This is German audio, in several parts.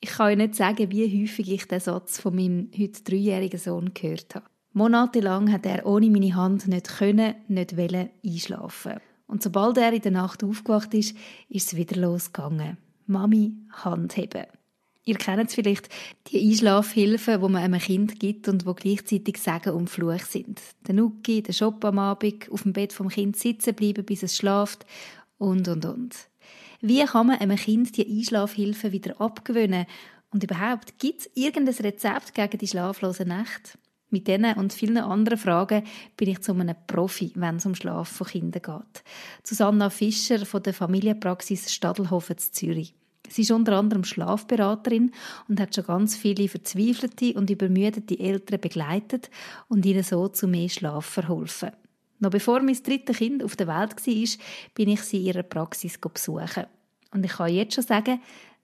Ich kann euch nicht sagen, wie häufig ich den Satz von meinem heute dreijährigen Sohn gehört habe. Monatelang hat er ohne meine Hand nicht können, nicht wollen einschlafen. Und sobald er in der Nacht aufgewacht ist, ist es wieder losgegangen. Mami, Hand heben. Ihr kennt es vielleicht, die Einschlafhilfen, die man einem Kind gibt und wo gleichzeitig Sagen und Fluch sind. Der Nuki, der Shop am Abend, auf dem Bett vom Kind sitzen bleiben, bis es schlaft und, und, und. Wie kann man einem Kind die Einschlafhilfe wieder abgewöhnen? Und überhaupt, gibt es irgendein Rezept gegen die schlaflosen Nächte? Mit diesen und vielen anderen Fragen bin ich zu einem Profi, wenn es um Schlaf von Kindern geht. Susanna Fischer von der Familienpraxis Stadelhofen zu Zürich. Sie ist unter anderem Schlafberaterin und hat schon ganz viele verzweifelte und übermüdete Eltern begleitet und ihnen so zu mehr Schlaf verholfen. Noch bevor mein drittes Kind auf der Welt war, bin ich sie in ihrer Praxis besuchen. Und ich kann jetzt schon sagen,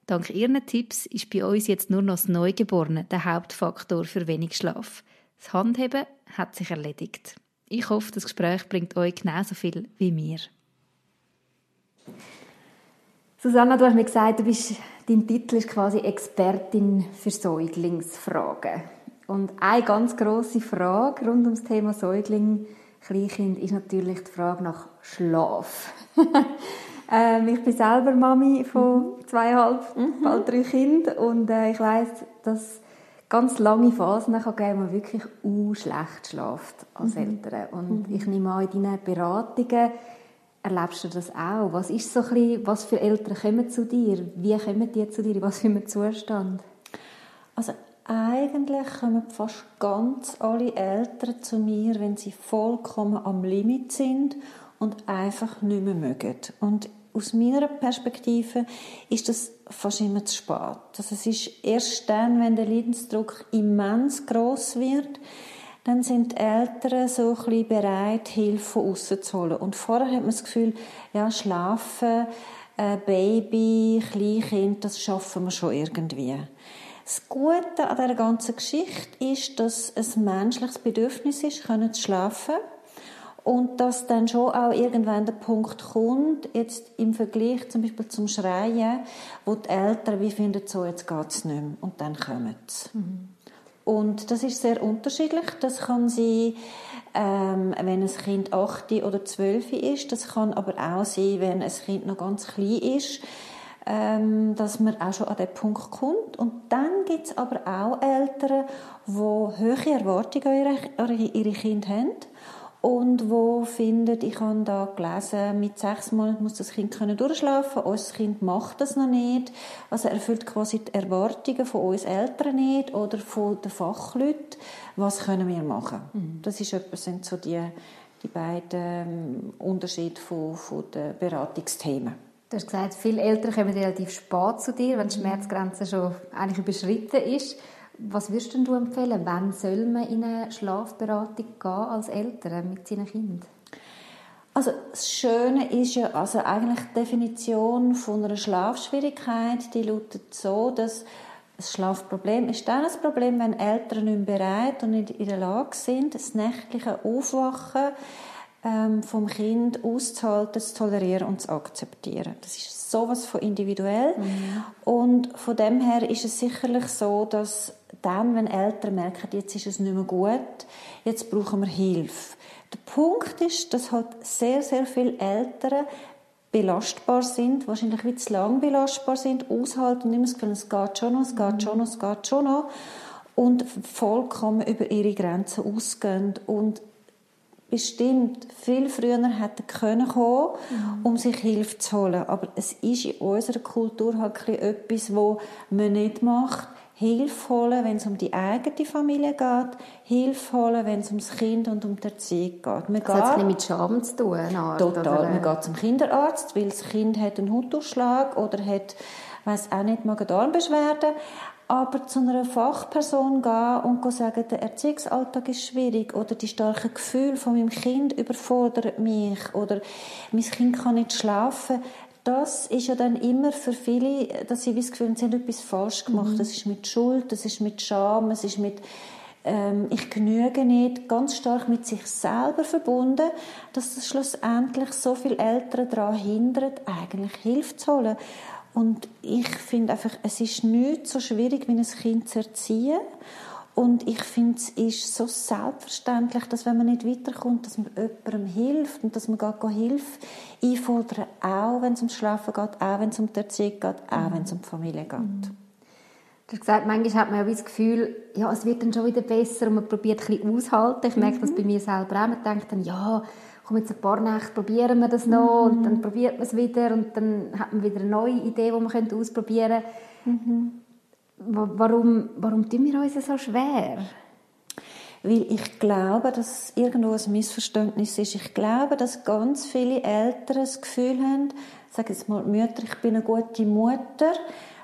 dank ihren Tipps ist bei uns jetzt nur noch das Neugeborene der Hauptfaktor für wenig Schlaf. Das Handheben hat sich erledigt. Ich hoffe, das Gespräch bringt euch genauso viel wie mir. Susanna, du hast mir gesagt, du bist, dein Titel ist quasi Expertin für Säuglingsfragen. Und eine ganz große Frage rund ums Thema Säugling, Kleinkind, ist natürlich die Frage nach Schlaf. ähm, ich bin selber Mami von mhm. zweieinhalb, mhm. bald drei Kindern und äh, ich weiß, dass ganz lange Phasen kann geben, wo man wirklich u schlecht schlaft als mhm. Eltern. Und mhm. ich nehme an, in deinen Beratungen erlebst du das auch. Was ist so ein bisschen, was für Eltern kommen zu dir? Wie kommen die zu dir? Was für einen Zustand? Also eigentlich kommen fast ganz alle Eltern zu mir, wenn sie vollkommen am Limit sind und einfach nicht mehr mögen. Und aus meiner Perspektive ist das fast immer zu spät. Also es ist erst dann, wenn der Leidensdruck immens groß wird, dann sind die Eltern so ein bereit, Hilfe von außen zu holen. Und vorher hat man das Gefühl, ja, schlafen, äh, Baby, Kleinkind, das schaffen wir schon irgendwie. Das Gute an dieser ganzen Geschichte ist, dass es ein menschliches Bedürfnis ist, können zu schlafen. Und dass dann schon auch irgendwann der Punkt kommt, jetzt im Vergleich zum Beispiel zum Schreien, wo die Eltern wie finden, so jetzt geht's nicht mehr. Und dann kommen sie. Mhm. Und das ist sehr unterschiedlich. Das kann sein, ähm, wenn ein Kind 8 oder 12 ist. Das kann aber auch sein, wenn ein Kind noch ganz klein ist, ähm, dass man auch schon an den Punkt kommt. Und dann gibt es aber auch Eltern, die hohe Erwartungen an ihre, ihre Kinder haben und wo findet, ich habe da gelesen, mit sechs Monaten muss das Kind können durchschlafen. Unser Kind macht das noch nicht. Also erfüllt quasi die Erwartungen von uns Eltern nicht oder von den Fachleuten. Was können wir machen? Mhm. Das ist etwas, sind so die, die beiden ähm, Unterschiede von, von den Beratungsthemen. Du hast gesagt, viele Eltern kommen relativ spät zu dir, wenn die Schmerzgrenze schon eigentlich überschritten ist. Was würdest du empfehlen? Wann soll man in eine Schlafberatung gehen als Eltern mit seinen Kindern? Also das Schöne ist ja, also eigentlich die Definition von einer Schlafschwierigkeit, die lautet so, dass das Schlafproblem ist dann ein Problem, wenn Eltern nicht bereit und nicht in der Lage sind, das nächtliche Aufwachen ähm, vom Kind auszuhalten, zu tolerieren und zu akzeptieren. Das ist sowas von individuell. Mhm. Und von dem her ist es sicherlich so, dass dann, wenn Eltern merken, jetzt ist es nicht mehr gut, jetzt brauchen wir Hilfe. Der Punkt ist, dass halt sehr, sehr viele Eltern belastbar sind, wahrscheinlich wie zu lang belastbar sind, aushalten und immer das Gefühl, es geht schon noch, es geht schon noch, es geht schon noch und vollkommen über ihre Grenzen ausgehen und bestimmt viel früher hätten können kommen, mhm. um sich Hilfe zu holen. Aber es ist in unserer Kultur halt etwas, was man nicht macht. Hilfe holen, wenn es um die eigene Familie geht, Hilfe holen, wenn es ums Kind und um die Erziehung geht. Man das geht, hat es mit Scham zu tun? Art, total. Oder? Man geht zum Kinderarzt, weil das Kind hat einen Hautausschlag oder hat, weiß auch nicht, Magen-Darm-Beschwerden. Aber zu einer Fachperson gehen und sagen, der Erziehungsalltag ist schwierig oder die starken Gefühle von meinem Kind überfordern mich oder mein Kind kann nicht schlafen, das ist ja dann immer für viele, dass sie das Gefühl haben, sie haben etwas falsch gemacht. Mhm. Das ist mit Schuld, das ist mit Scham, es ist mit ähm, ich genüge nicht, ganz stark mit sich selber verbunden, dass das schlussendlich so viele Eltern daran hindert, eigentlich Hilfe zu holen. Und ich finde einfach, es ist nicht so schwierig, wie ein Kind zu erziehen. Und ich finde, es ist so selbstverständlich, dass wenn man nicht weiterkommt, dass man jemandem hilft und dass man gar Hilfe einfordern, auch wenn es ums Schlafen geht, auch wenn es um die Erziehung geht, auch wenn es um die Familie geht. Mhm. Du hast gesagt, manchmal hat man ja das Gefühl, ja, es wird dann schon wieder besser und man probiert ein bisschen aushalten. Ich merke mhm. das bei mir selber auch. Man denkt dann, ja, komm jetzt ein paar Nächte, probieren wir das noch mhm. und dann probiert man es wieder und dann hat man wieder eine neue Idee, die man ausprobieren könnte. Mhm. Warum, warum tun wir uns so schwer? Weil ich glaube, dass irgendwo ein Missverständnis ist. Ich glaube, dass ganz viele Eltern das Gefühl haben, sage jetzt mal Mütter, ich bin eine gute Mutter,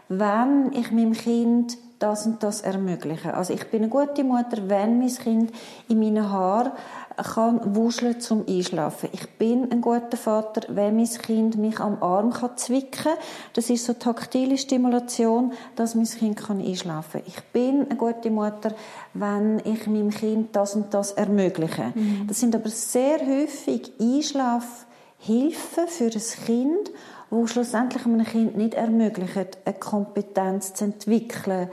wenn ich meinem Kind das und das ermögliche. Also ich bin eine gute Mutter, wenn mein Kind in meinen Haaren kann wuscheln zum Einschlafen. Ich bin ein guter Vater, wenn mein Kind mich am Arm kann zwicken Das ist so taktile Stimulation, dass mein Kind kann einschlafen Ich bin eine gute Mutter, wenn ich meinem Kind das und das ermögliche. Mhm. Das sind aber sehr häufig Einschlafhilfen für ein Kind, wo schlussendlich einem Kind nicht ermöglichen, eine Kompetenz zu entwickeln,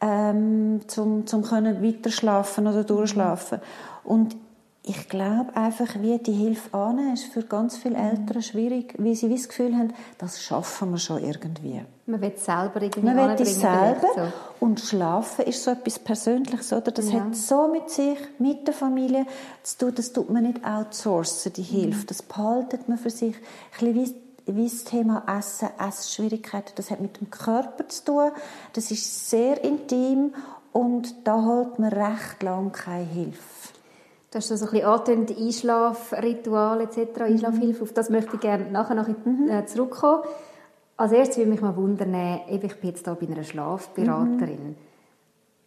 ähm, zum, zum können weiter schlafen oder durchschlafen. Und ich glaube einfach, wie die Hilfe annehmen, ist für ganz viele Eltern schwierig, weil sie das Gefühl haben, das schaffen wir schon irgendwie. Man will es selber irgendwie Man will es selber. So. Und Schlafen ist so etwas Persönliches, oder? Das ja. hat so mit sich, mit der Familie zu tun, das tut man nicht outsourcen, die Hilfe. Mhm. Das behaltet man für sich. Ein bisschen wie, das Thema Essen, Essschwierigkeiten, das hat mit dem Körper zu tun. Das ist sehr intim und da holt man recht lang keine Hilfe. Du hast so ein bisschen angetönt, Einschlafritual etc., mhm. Einschlafhilfe, auf das möchte ich gerne nachher noch mhm. Äh, zurückkommen. Als erstes würde mich mal wundern, ich bin jetzt hier bei einer Schlafberaterin. Mhm.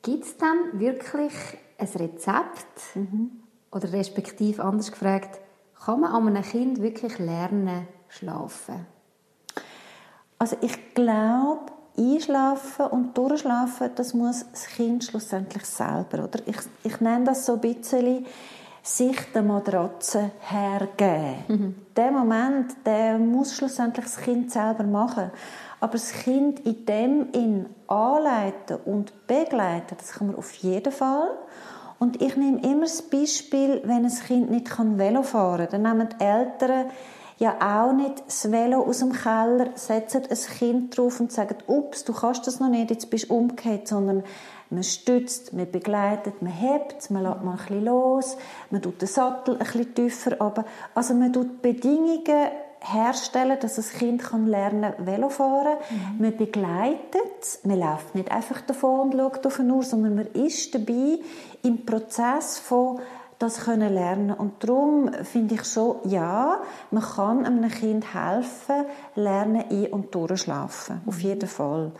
Gibt es dann wirklich ein Rezept? Mhm. Oder respektive anders gefragt, kann man an einem Kind wirklich lernen, schlafen? Also ich glaube, einschlafen und durchschlafen, das muss das Kind schlussendlich selber, oder? Ich, ich nenne das so ein bisschen sich der Matratze hergeben. Mhm. Der Moment, der muss schlussendlich das Kind selber machen. Aber das Kind in dem in anleiten und begleiten, das kann man auf jeden Fall. Und ich nehme immer das Beispiel, wenn ein Kind nicht Velo fahren kann, dann nehmen die Eltern ja auch nicht das Velo aus dem Keller, setzen ein Kind drauf und sagen, ups, du kannst das noch nicht, jetzt bist du umgekehrt, sondern man stützt, man begleitet, man hebt, man lässt mal ein bisschen los, man tut den Sattel ein bisschen tiefer aber Also man tut Bedingungen herstellen, dass das Kind kann lernen Velo fahren. Mhm. Man begleitet, man läuft nicht einfach davon und schaut auf den Uhr, sondern man ist dabei im Prozess von das können lernen und darum finde ich schon ja man kann einem Kind helfen lernen ein und durchschlafen auf mhm. jeden Fall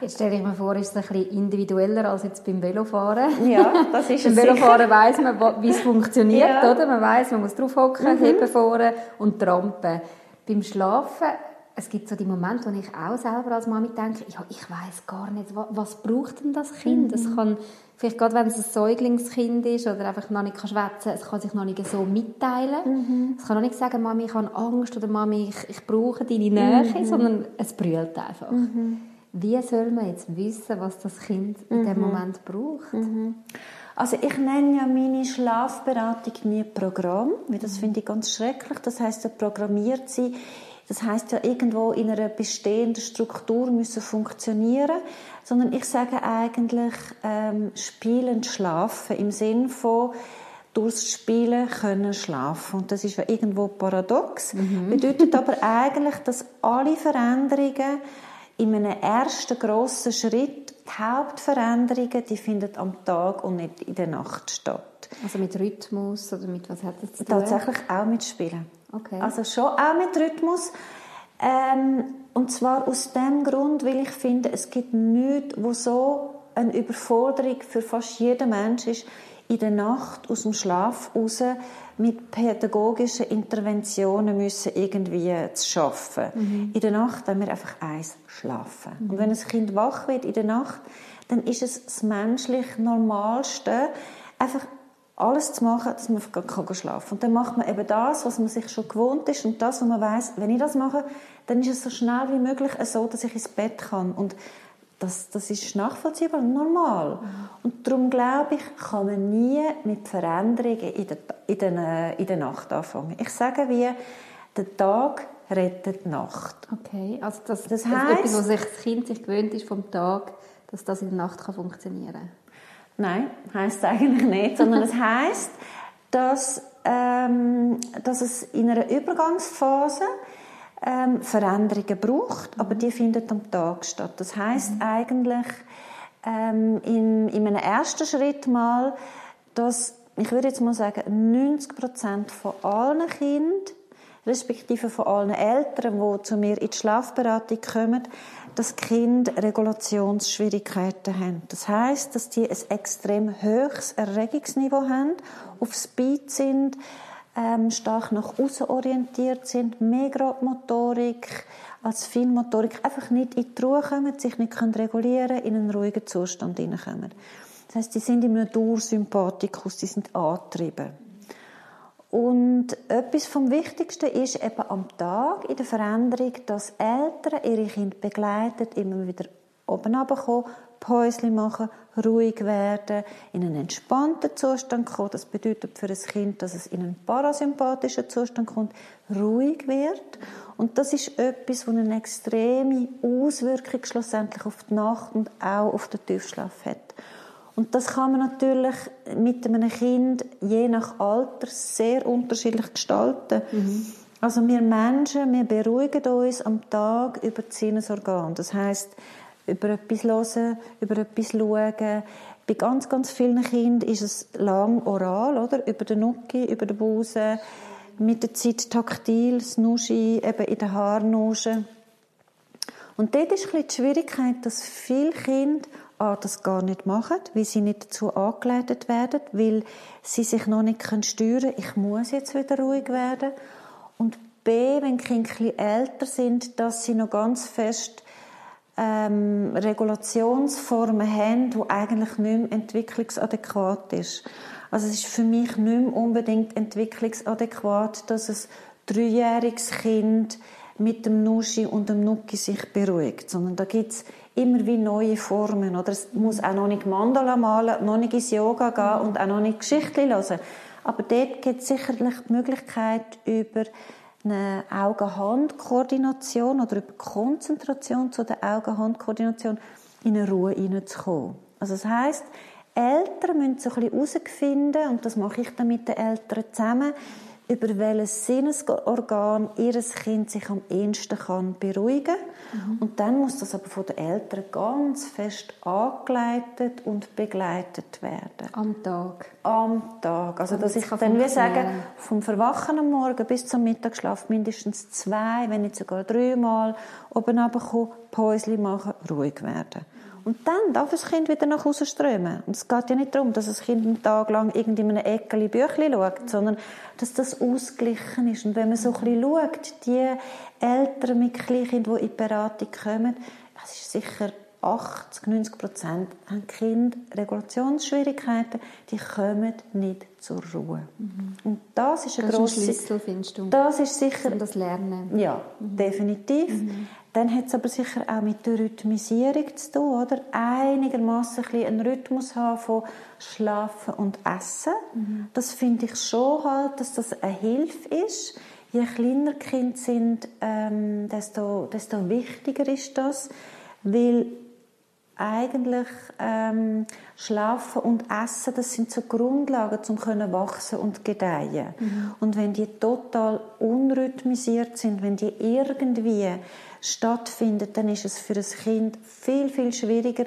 Jetzt stelle ich mir vor, ist es ein bisschen individueller als jetzt beim Velofahren. Ja, das ist es Beim Velofahren weiss man, wie es funktioniert, ja. oder? Man weiss, man muss drauf hocken, mhm. heben vorne und trampen. Beim Schlafen, es gibt so die Momente, wo ich auch selber als Mami denke, ja, ich weiß gar nicht, was, was braucht denn das Kind? Es mhm. kann, vielleicht gerade wenn es ein Säuglingskind ist oder einfach noch nicht schwätzen kann, es kann sich noch nicht so mitteilen. Mhm. Es kann noch nicht sagen, Mami, ich habe Angst oder Mami, ich, ich brauche deine Nähe, mhm. sondern es brüllt einfach. Mhm. Wie soll man jetzt wissen, was das Kind in dem mhm. Moment braucht? Mhm. Also ich nenne ja meine Schlafberatung nie Programm, weil das finde ich ganz schrecklich. Das heißt, ja programmiert sie. Das heißt ja irgendwo in einer bestehenden Struktur müssen funktionieren, sondern ich sage eigentlich ähm, spielen, schlafen im Sinn von durchs Spielen können schlafen. Und das ist ja irgendwo paradox. Mhm. Bedeutet aber eigentlich, dass alle Veränderungen in einem ersten grossen Schritt die Hauptveränderungen, die finden am Tag und nicht in der Nacht statt. Also mit Rhythmus oder mit was hat das zu tun? Tatsächlich auch mit Spielen. Okay. Also schon auch mit Rhythmus. Ähm, Und zwar aus dem Grund, weil ich finde, es gibt nichts, wo so eine Überforderung für fast jeden Mensch ist, in der Nacht aus dem Schlaf raus mit pädagogischen Interventionen müssen irgendwie zu schaffen. Mhm. In der Nacht haben wir einfach eins schlafen. Mhm. Und wenn ein Kind wach wird in der Nacht, dann ist es das menschlich Normalste, einfach alles zu machen, dass man kann schlafen kann. Und dann macht man eben das, was man sich schon gewohnt ist und das, was man weiß, wenn ich das mache, dann ist es so schnell wie möglich so, dass ich ins Bett kann. Und das, das ist nachvollziehbar und normal. Mhm. Und darum glaube ich, kann man nie mit Veränderungen in der, in der, in der Nacht anfangen. Ich sage wie, der Tag rettet die Nacht. Okay, also das, das, heißt, das etwas, was sich das Kind sich gewöhnt ist vom Tag, dass das in der Nacht kann funktionieren kann. Nein, heißt eigentlich nicht, sondern es heißt, dass, ähm, dass es in einer Übergangsphase ähm, Veränderungen braucht, aber die finden am Tag statt. Das heißt mhm. eigentlich ähm, in, in einem ersten Schritt mal, dass ich würde jetzt mal sagen 90 Prozent von allen Kindern respektive von allen Eltern, die zu mir in die Schlafberatung kommen, dass Kind Regulationsschwierigkeiten haben. Das heißt, dass die ein extrem hohes Erregungsniveau haben, auf Speed sind, ähm, stark nach außen orientiert sind, mehr Motorik als Feinmotorik, einfach nicht in die Ruhe kommen, sich nicht können regulieren, in einen ruhigen Zustand hineinkommen. Das heißt, die sind in einem Dursympathikus, die sind angetrieben. Und etwas vom Wichtigsten ist eben am Tag in der Veränderung, dass Eltern ihre Kinder begleiten, immer wieder oben runterkommen, Päuschen machen, ruhig werden, in einen entspannten Zustand kommen. Das bedeutet für ein Kind, dass es in einen parasympathischen Zustand kommt, ruhig wird. Und das ist etwas, das eine extreme Auswirkung schlussendlich auf die Nacht und auch auf den Tiefschlaf hat. Und das kann man natürlich mit einem Kind je nach Alter sehr unterschiedlich gestalten. Mhm. Also wir Menschen, wir beruhigen uns am Tag über die Sinnesorgane. Das heißt über etwas hören, über etwas schauen. Bei ganz, ganz vielen Kindern ist es lang oral, oder? Über den Nuki, über den Busen, mit der Zeit taktil, das Nuschi, eben in den Haarnuschen. Und dort ist ein bisschen die Schwierigkeit, dass viele Kinder das gar nicht machen, weil sie nicht dazu angeleitet werden, weil sie sich noch nicht steuern können, ich muss jetzt wieder ruhig werden. Und B, wenn die Kinder ein älter sind, dass sie noch ganz fest ähm, Regulationsformen haben, die eigentlich nicht mehr entwicklungsadäquat ist. Also es ist für mich nicht mehr unbedingt entwicklungsadäquat, dass ein dreijähriges Kind mit dem Nuschi und dem Nuki sich beruhigt, sondern da gibt's immer wie neue Formen. Oder es muss auch noch nicht Mandala malen, noch nicht ins Yoga gehen und auch noch nicht Geschichten hören. Aber dort gibt es sicherlich die Möglichkeit, über eine Augen-Hand-Koordination oder über Konzentration zu der Augen-Hand-Koordination in eine Ruhe hineinzukommen. Also das heisst, Eltern müssen so ein bisschen herausfinden, und das mache ich dann mit den Eltern zusammen, über welches Sinnesorgan ihr Kind sich am ehesten kann beruhigen mhm. Und dann muss das aber von den Eltern ganz fest angeleitet und begleitet werden. Am Tag? Am Tag. Also, dass ich dann wie sagen, vom Verwachen am Morgen bis zum Mittagsschlaf mindestens zwei, wenn nicht sogar dreimal oben runterkommen, Päuschen machen, ruhig werden. Und dann darf das Kind wieder nach Hause strömen. Und es geht ja nicht darum, dass das Kind einen Tag lang irgendwie in einem Eckeli Büchli schaut, sondern dass das ausgeglichen ist. Und wenn man so ein bisschen schaut, die Eltern mit Kleinkindern, die in die Beratung kommen, das ist sicher 80, 90 Prozent haben Kinder Regulationsschwierigkeiten, die kommen nicht zur Ruhe. Mhm. Und das ist ein grosser Schlüssel, findest du? Das ist sicher... Das Lernen. Ja, mhm. definitiv. Mhm. Dann hat es aber sicher auch mit der Rhythmisierung zu tun, oder? Einigermaßen einen Rhythmus haben von Schlafen und Essen. Mhm. Das finde ich schon halt, dass das eine Hilfe ist. Je kleiner die Kinder sind, ähm, desto, desto wichtiger ist das, weil eigentlich ähm, Schlafen und Essen, das sind so Grundlagen, um können wachsen und gedeihen. Mhm. Und wenn die total unrhythmisiert sind, wenn die irgendwie stattfinden, dann ist es für ein Kind viel viel schwieriger,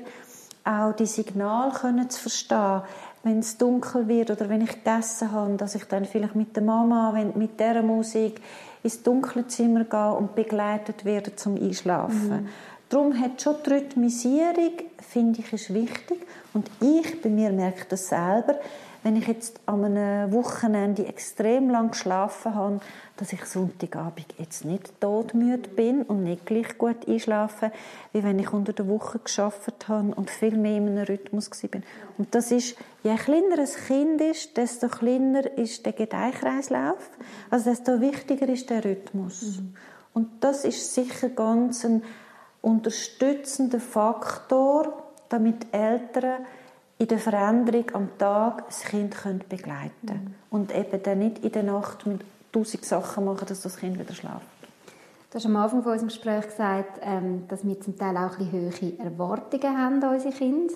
auch die Signale können zu verstehen, wenn es dunkel wird oder wenn ich gegessen habe, dass ich dann vielleicht mit der Mama, wenn mit der Musik ins dunkle Zimmer gehen und begleitet werden zum Einschlafen. Mhm. Darum hat schon die Rhythmisierung, finde ich, ist wichtig. Und ich bei mir merke das selber, wenn ich jetzt an einem Wochenende extrem lang geschlafen habe, dass ich Sonntagabend jetzt nicht todmüde bin und nicht gleich gut einschlafe, wie wenn ich unter der Woche geschafft habe und viel mehr in einem Rhythmus bin. Und das ist, je kleiner ein Kind ist, desto kleiner ist der Gedeihkreislauf, also desto wichtiger ist der Rhythmus. Mhm. Und das ist sicher ganz ein unterstützender Faktor, damit Eltern in der Veränderung am Tag das Kind begleiten können. Mhm. Und eben dann nicht in der Nacht mit tausend Sachen machen, dass das Kind wieder schläft. Du hast am Anfang von unserem Gespräch gesagt, ähm, dass wir zum Teil auch ein bisschen hohe Erwartungen haben an unsere Kinder.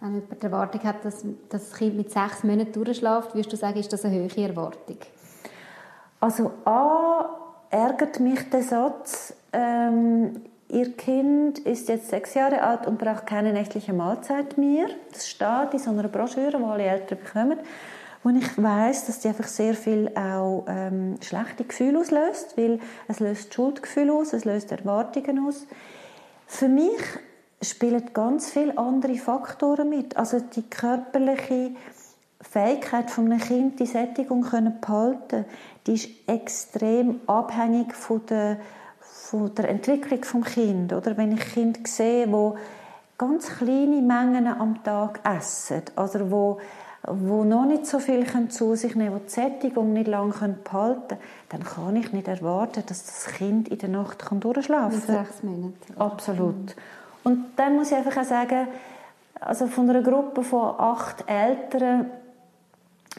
Wenn jemand die Erwartung hat, dass, das Kind mit sechs Monaten durchschläft, würdest du sagen, ist das eine hohe Erwartung? Also A, ärgert mich der Satz, ähm, Ihr Kind ist jetzt sechs Jahre alt und braucht keine nächtliche Mahlzeit mehr. Das steht in so einer Broschüre, die alle Eltern bekommen. Und ich weiß, dass die einfach sehr viel auch ähm, schlechte Gefühle auslöst, weil es löst Schuldgefühle aus, es löst Erwartungen aus. Für mich spielen ganz viele andere Faktoren mit. Also die körperliche Fähigkeit von einem Kind, die Sättigung können behalten, die ist extrem abhängig von der von der Entwicklung vom Kind, oder wenn ich Kind sehe, wo ganz kleine Mengen am Tag essen, also wo wo noch nicht so viel zu sich nehmen können, die Sättigung nicht lange behalten können, dann kann ich nicht erwarten, dass das Kind in der Nacht durchschlafen kann. sechs Monate. Absolut. Und dann muss ich einfach auch sagen, also von einer Gruppe von acht Eltern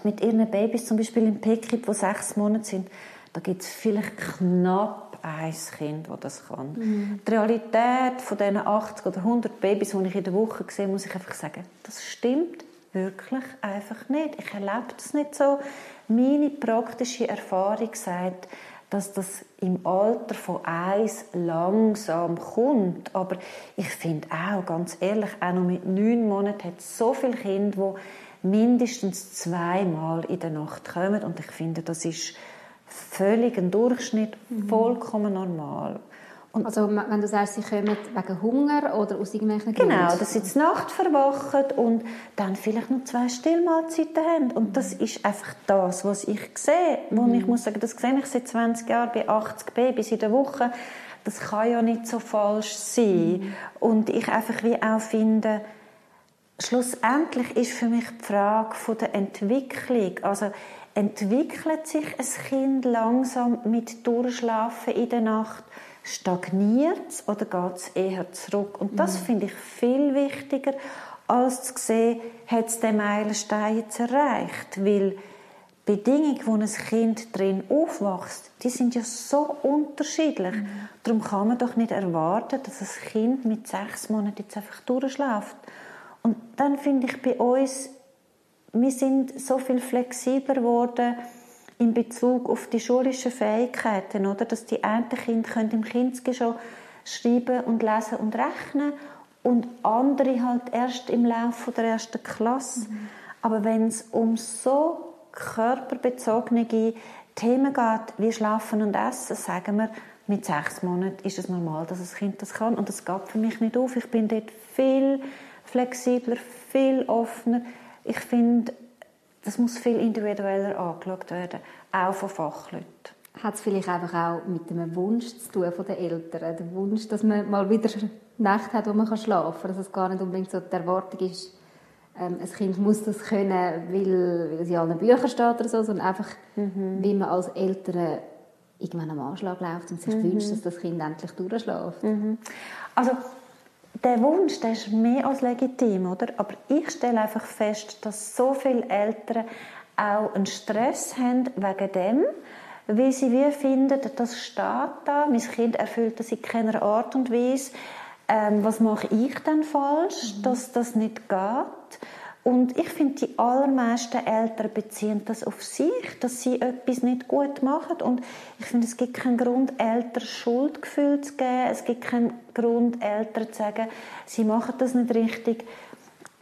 mit ihren Babys, zum Beispiel im Pekit, die sechs Monate sind, da gibt es vielleicht knapp ein Kind, das das kann. Mhm. Die Realität von diesen 80 oder 100 Babys, die ich in der Woche sehe, muss ich einfach sagen, das stimmt wirklich einfach nicht. Ich erlebe das nicht so. Meine praktische Erfahrung sagt, dass das im Alter von eins langsam kommt. Aber ich finde auch, ganz ehrlich, auch noch mit neun Monaten hat es so viele Kinder, die mindestens zweimal in der Nacht kommen. Und ich finde, das ist völlig ein Durchschnitt, mhm. vollkommen normal. Und also wenn du sagst, sie kommen wegen Hunger oder aus irgendwelchen Gründen? Genau, dass sie zur Nacht verwachen und dann vielleicht noch zwei Stillmahlzeiten haben. Und das ist einfach das, was ich sehe. Wo mhm. ich muss sagen, das sehe ich seit 20 Jahren bei 80 Babys in der Woche. Das kann ja nicht so falsch sein. Mhm. Und ich einfach wie auch finde, schlussendlich ist für mich die Frage von der Entwicklung, also entwickelt sich ein Kind langsam mit Durchschlafen in der Nacht? Stagniert es oder geht es eher zurück? Und das mhm. finde ich viel wichtiger, als zu sehen, hat es den Meilenstein jetzt erreicht. Weil die Bedingungen, wo ein Kind drin aufwächst, die sind ja so unterschiedlich. Mhm. Darum kann man doch nicht erwarten, dass ein Kind mit sechs Monaten jetzt einfach durchschläft. Und dann finde ich bei uns wir sind so viel flexibler geworden in Bezug auf die schulischen Fähigkeiten, oder? Dass die einen Kinder im Kindes schon schreiben und lesen und rechnen und andere halt erst im Laufe der ersten Klasse. Mhm. Aber wenn es um so körperbezogene Themen geht, wie Schlafen und Essen, sagen wir, mit sechs Monaten ist es normal, dass ein Kind das kann. Und das geht für mich nicht auf. Ich bin dort viel flexibler, viel offener ich finde, das muss viel individueller angeschaut werden, auch von Fachleuten. Hat es vielleicht einfach auch mit dem Wunsch zu tun von den Eltern, der Wunsch, dass man mal wieder Nacht hat, wo man schlafen kann, dass es gar nicht unbedingt so die Erwartung ist, ähm, ein Kind muss das können, weil, weil es in allen Büchern steht oder so, sondern einfach, mhm. wie man als Eltern irgendwann am Anschlag läuft und sich mhm. wünscht, dass das Kind endlich durchschläft. Mhm. Also der Wunsch, der ist mehr als legitim, oder? Aber ich stelle einfach fest, dass so viele Eltern auch einen Stress haben wegen dem, weil sie wie finden, das steht da, mein Kind erfüllt das in keiner Art und Weise. Ähm, was mache ich denn falsch, mhm. dass das nicht geht? Und ich finde, die allermeisten Eltern beziehen das auf sich, dass sie etwas nicht gut machen. Und ich finde, es gibt keinen Grund, Eltern Schuldgefühl zu geben. Es gibt keinen Grund, Eltern zu sagen, sie machen das nicht richtig.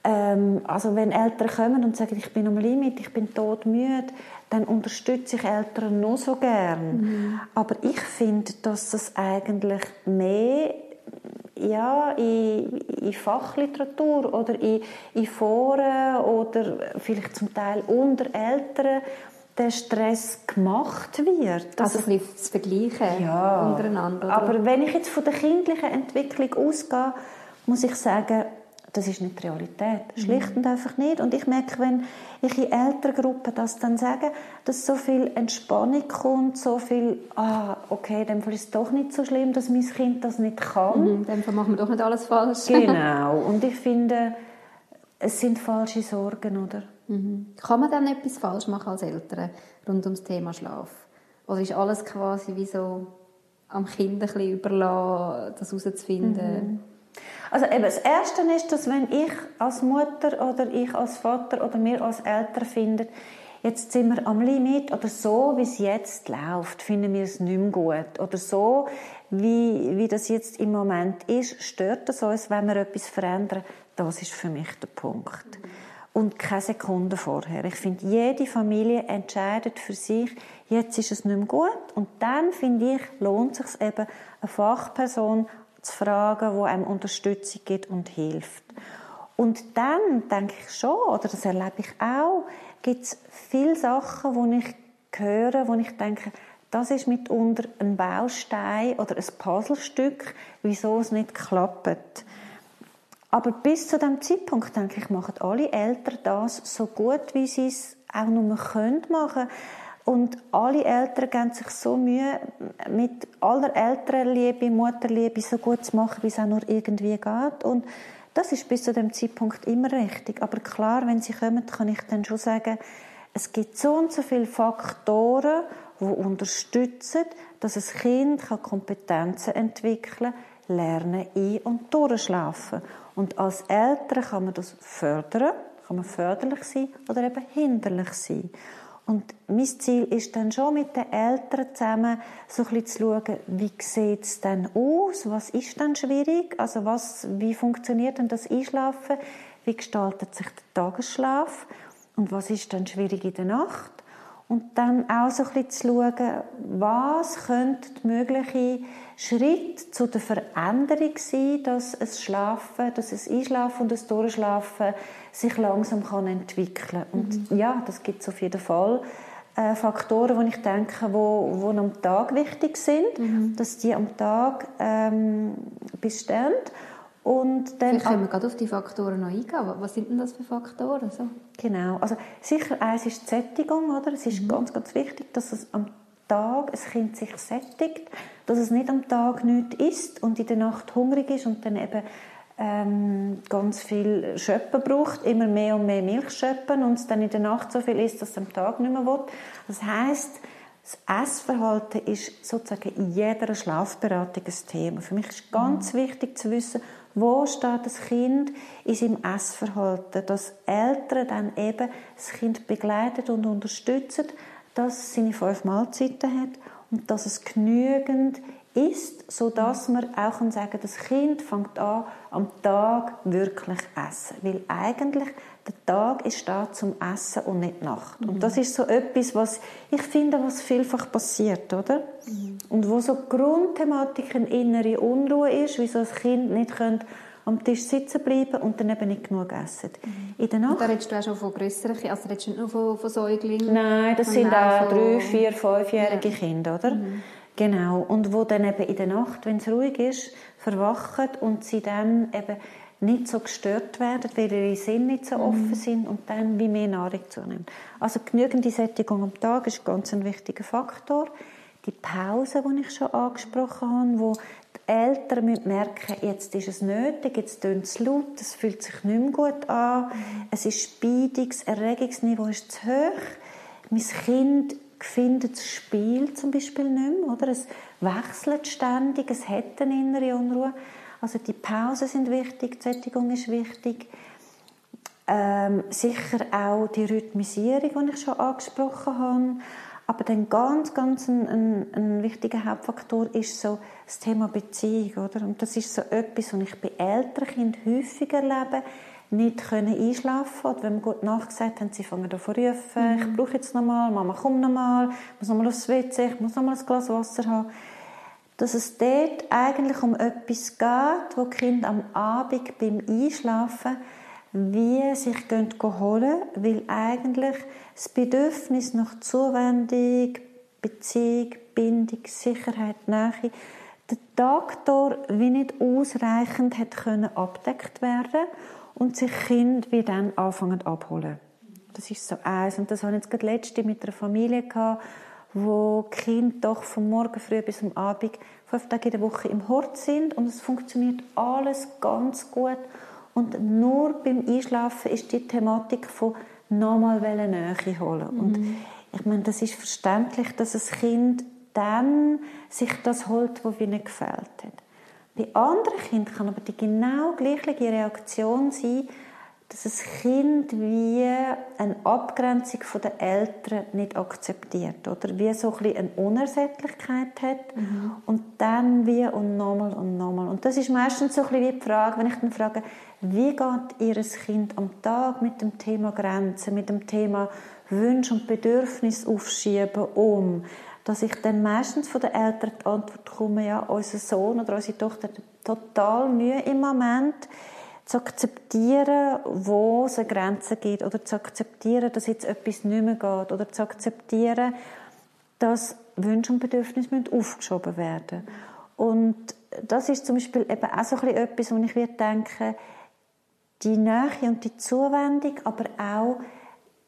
ähm, also wenn Eltern kommen und sagen, ich bin am Limit, ich bin todmüde, dann unterstütze ich Eltern nur so gern. Mhm. Aber ich finde, dass das eigentlich mehr ja, in, in Fachliteratur oder in, in Foren oder vielleicht zum Teil unter Eltern der Stress gemacht wird. Also ein bisschen zu vergleichen ja, untereinander. Oder? Aber wenn ich jetzt von der kindlichen Entwicklung ausgehe, muss ich sagen, das ist nicht die Realität. Mhm. Schlicht und einfach nicht. Und ich merke, wenn ich in Elterngruppen das dann sage, dass so viel Entspannung kommt, so viel, ah, okay, in ist es doch nicht so schlimm, dass mein Kind das nicht kann. Mhm, dem machen wir doch nicht alles falsch. genau. Und ich finde, es sind falsche Sorgen, oder? Mhm. Kann man dann etwas falsch machen als Eltern rund ums Thema Schlaf? Oder ist alles quasi wie so am Kind ein bisschen überlassen, das herauszufinden? Mhm. Also eben, das Erste ist, dass wenn ich als Mutter oder ich als Vater oder wir als Eltern finden, jetzt sind wir am Limit oder so, wie es jetzt läuft, finden wir es nicht mehr gut. Oder so, wie, wie das jetzt im Moment ist, stört es uns, wenn wir etwas verändern. Das ist für mich der Punkt. Und keine Sekunde vorher. Ich finde, jede Familie entscheidet für sich, jetzt ist es nicht mehr gut. Und dann, finde ich, lohnt es sich eben, eine Fachperson zu fragen, wo einem Unterstützung gibt und hilft. Und dann denke ich schon, oder das erlebe ich auch, gibt es viele Sachen, wo ich höre, wo ich denke, das ist mitunter ein Baustein oder ein Puzzlestück, wieso es nicht klappt. Aber bis zu dem Zeitpunkt, denke ich, machen alle Eltern das so gut, wie sie es auch nur machen können. Und alle Eltern geben sich so Mühe, mit aller Elternliebe, Mutterliebe so gut zu machen, wie es auch nur irgendwie geht. Und das ist bis zu dem Zeitpunkt immer richtig. Aber klar, wenn sie kommen, kann ich dann schon sagen, es gibt so und so viele Faktoren, die unterstützen, dass ein Kind Kompetenzen entwickeln kann, lernen, ein- und durchschlafen. Und als Eltern kann man das fördern, kann man förderlich sein oder eben hinderlich sein. Und mein Ziel ist dann schon mit den Eltern zusammen so ein bisschen zu schauen, wie sieht es denn aus, was ist denn schwierig, also was, wie funktioniert denn das Einschlafen, wie gestaltet sich der Tagesschlaf? Und was ist dann schwierig in der Nacht und dann auch so ein bisschen zu schauen, was könnte mögliche Schritt zu der Veränderung sein, dass es Schlafen, dass es Einschlafen und das Durchschlafen sich langsam kann entwickeln Und mhm. ja, das gibt es auf jeden Fall äh, Faktoren, wo ich denke, wo, wo am Tag wichtig sind, mhm. dass die am Tag ähm, bestehen. Und dann Vielleicht können wir gerade auf die Faktoren noch eingehen. Was sind denn das für Faktoren? So? Genau. Also sicher eins ist die Sättigung. Oder? Es ist mhm. ganz, ganz wichtig, dass es am Tag ein Kind sich sättigt, dass es nicht am Tag nichts isst und in der Nacht hungrig ist und dann eben ähm, ganz viel Schöppen braucht, immer mehr und mehr Milch schöppen und es dann in der Nacht so viel isst, dass es am Tag nicht mehr will. Das heißt, das Essverhalten ist sozusagen in jeder Schlafberatung ein Thema. Für mich ist ganz mhm. wichtig zu wissen, wo steht das Kind in seinem Essverhalten, dass Eltern dann eben das Kind begleiten und unterstützen, dass es seine fünf Mahlzeiten hat und dass es genügend isst, sodass man auch sagen kann, das Kind fängt an, am Tag wirklich essen. Weil eigentlich der Tag ist da zum Essen und nicht Nacht. Mhm. Und das ist so etwas, was ich finde, was vielfach passiert, oder? Mhm. Und wo so die Grundthematik eine innere Unruhe ist, wie so ein Kind nicht könnte am Tisch sitzen bleiben und dann eben nicht genug essen. Mhm. In der Nacht... Und da redest du auch schon von grösseren Kindern, also redest du nicht nur von, von Säuglingen? Nein, das sind auch, auch drei, vier, fünfjährige ja. Kinder, oder? Mhm. Genau. Und wo dann eben in der Nacht, wenn es ruhig ist, verwachen und sie dann eben nicht so gestört werden, weil ihre Sinne nicht so offen mhm. sind und dann wie mehr Nahrung zunehmen. Also genügende Sättigung am Tag ist ganz ein wichtiger Faktor. Die Pause, die ich schon angesprochen habe, wo die Eltern merken, jetzt ist es nötig, jetzt tönt es laut, es fühlt sich nicht mehr gut an, mhm. es ist speidig, das Erregungsniveau ist zu hoch, mein Kind findet das Spiel zum Beispiel nicht mehr, oder? Es wechselt ständig, es hat eine innere Unruhe. Also die Pausen sind wichtig, die Sättigung ist wichtig. Ähm, sicher auch die Rhythmisierung, die ich schon angesprochen habe. Aber dann ganz, ganz ein, ein, ein, wichtiger Hauptfaktor ist so das Thema Beziehung, oder? Und das ist so etwas, was ich bei älteren Kindern häufig erlebe. nicht können einschlafen oder wenn wir gut nachgesagt haben, sie fangen an zu rufen, mhm. ich brauche jetzt noch mal, Mama komm noch mal, ich muss noch mal aufs WC, ich muss noch mal ein Glas Wasser haben. Dass es dort eigentlich um etwas geht, wo die Kinder am Abend beim Einschlafen wie sich gehen holen, weil eigentlich das Bedürfnis nach Zuwendung, Beziehung, Bindung, Sicherheit, Nähe, der Tag durch wie nicht ausreichend hat können abdeckt werden und sich Kind wie dann anfangen abholen. Das ist so eins. Und das habe ich jetzt gerade letzte mit einer Familie gehabt, wo Kinder doch vom Morgen früh bis am Abend fünf Tage in der Woche im Hort sind und es funktioniert alles ganz gut. Und nur beim Einschlafen ist die Thematik von nochmal Nähe holen. Mhm. Und ich meine, das ist verständlich, dass ein Kind dann sich das holt, was ihnen gefällt hat. Bei anderen Kindern kann aber die genau gleiche Reaktion sein, dass ein Kind wie eine Abgrenzung von den Eltern nicht akzeptiert oder wie so ein eine Unersättlichkeit hat mhm. und dann wie und nochmal und nochmal und das ist meistens so ein wie die Frage, wenn ich dann frage, wie geht Ihr Kind am Tag mit dem Thema Grenzen, mit dem Thema Wünsche und Bedürfnisse aufschieben um? Dass ich dann meistens von den Eltern die Antwort bekomme, ja, unser Sohn oder unsere Tochter hat total Mühe im Moment, zu akzeptieren, wo es eine Grenze gibt oder zu akzeptieren, dass jetzt etwas nicht mehr geht oder zu akzeptieren, dass Wünsche und Bedürfnisse aufgeschoben werden Und das ist zum Beispiel eben auch so ein etwas, wo ich denke, die Nähe und die Zuwendung, aber auch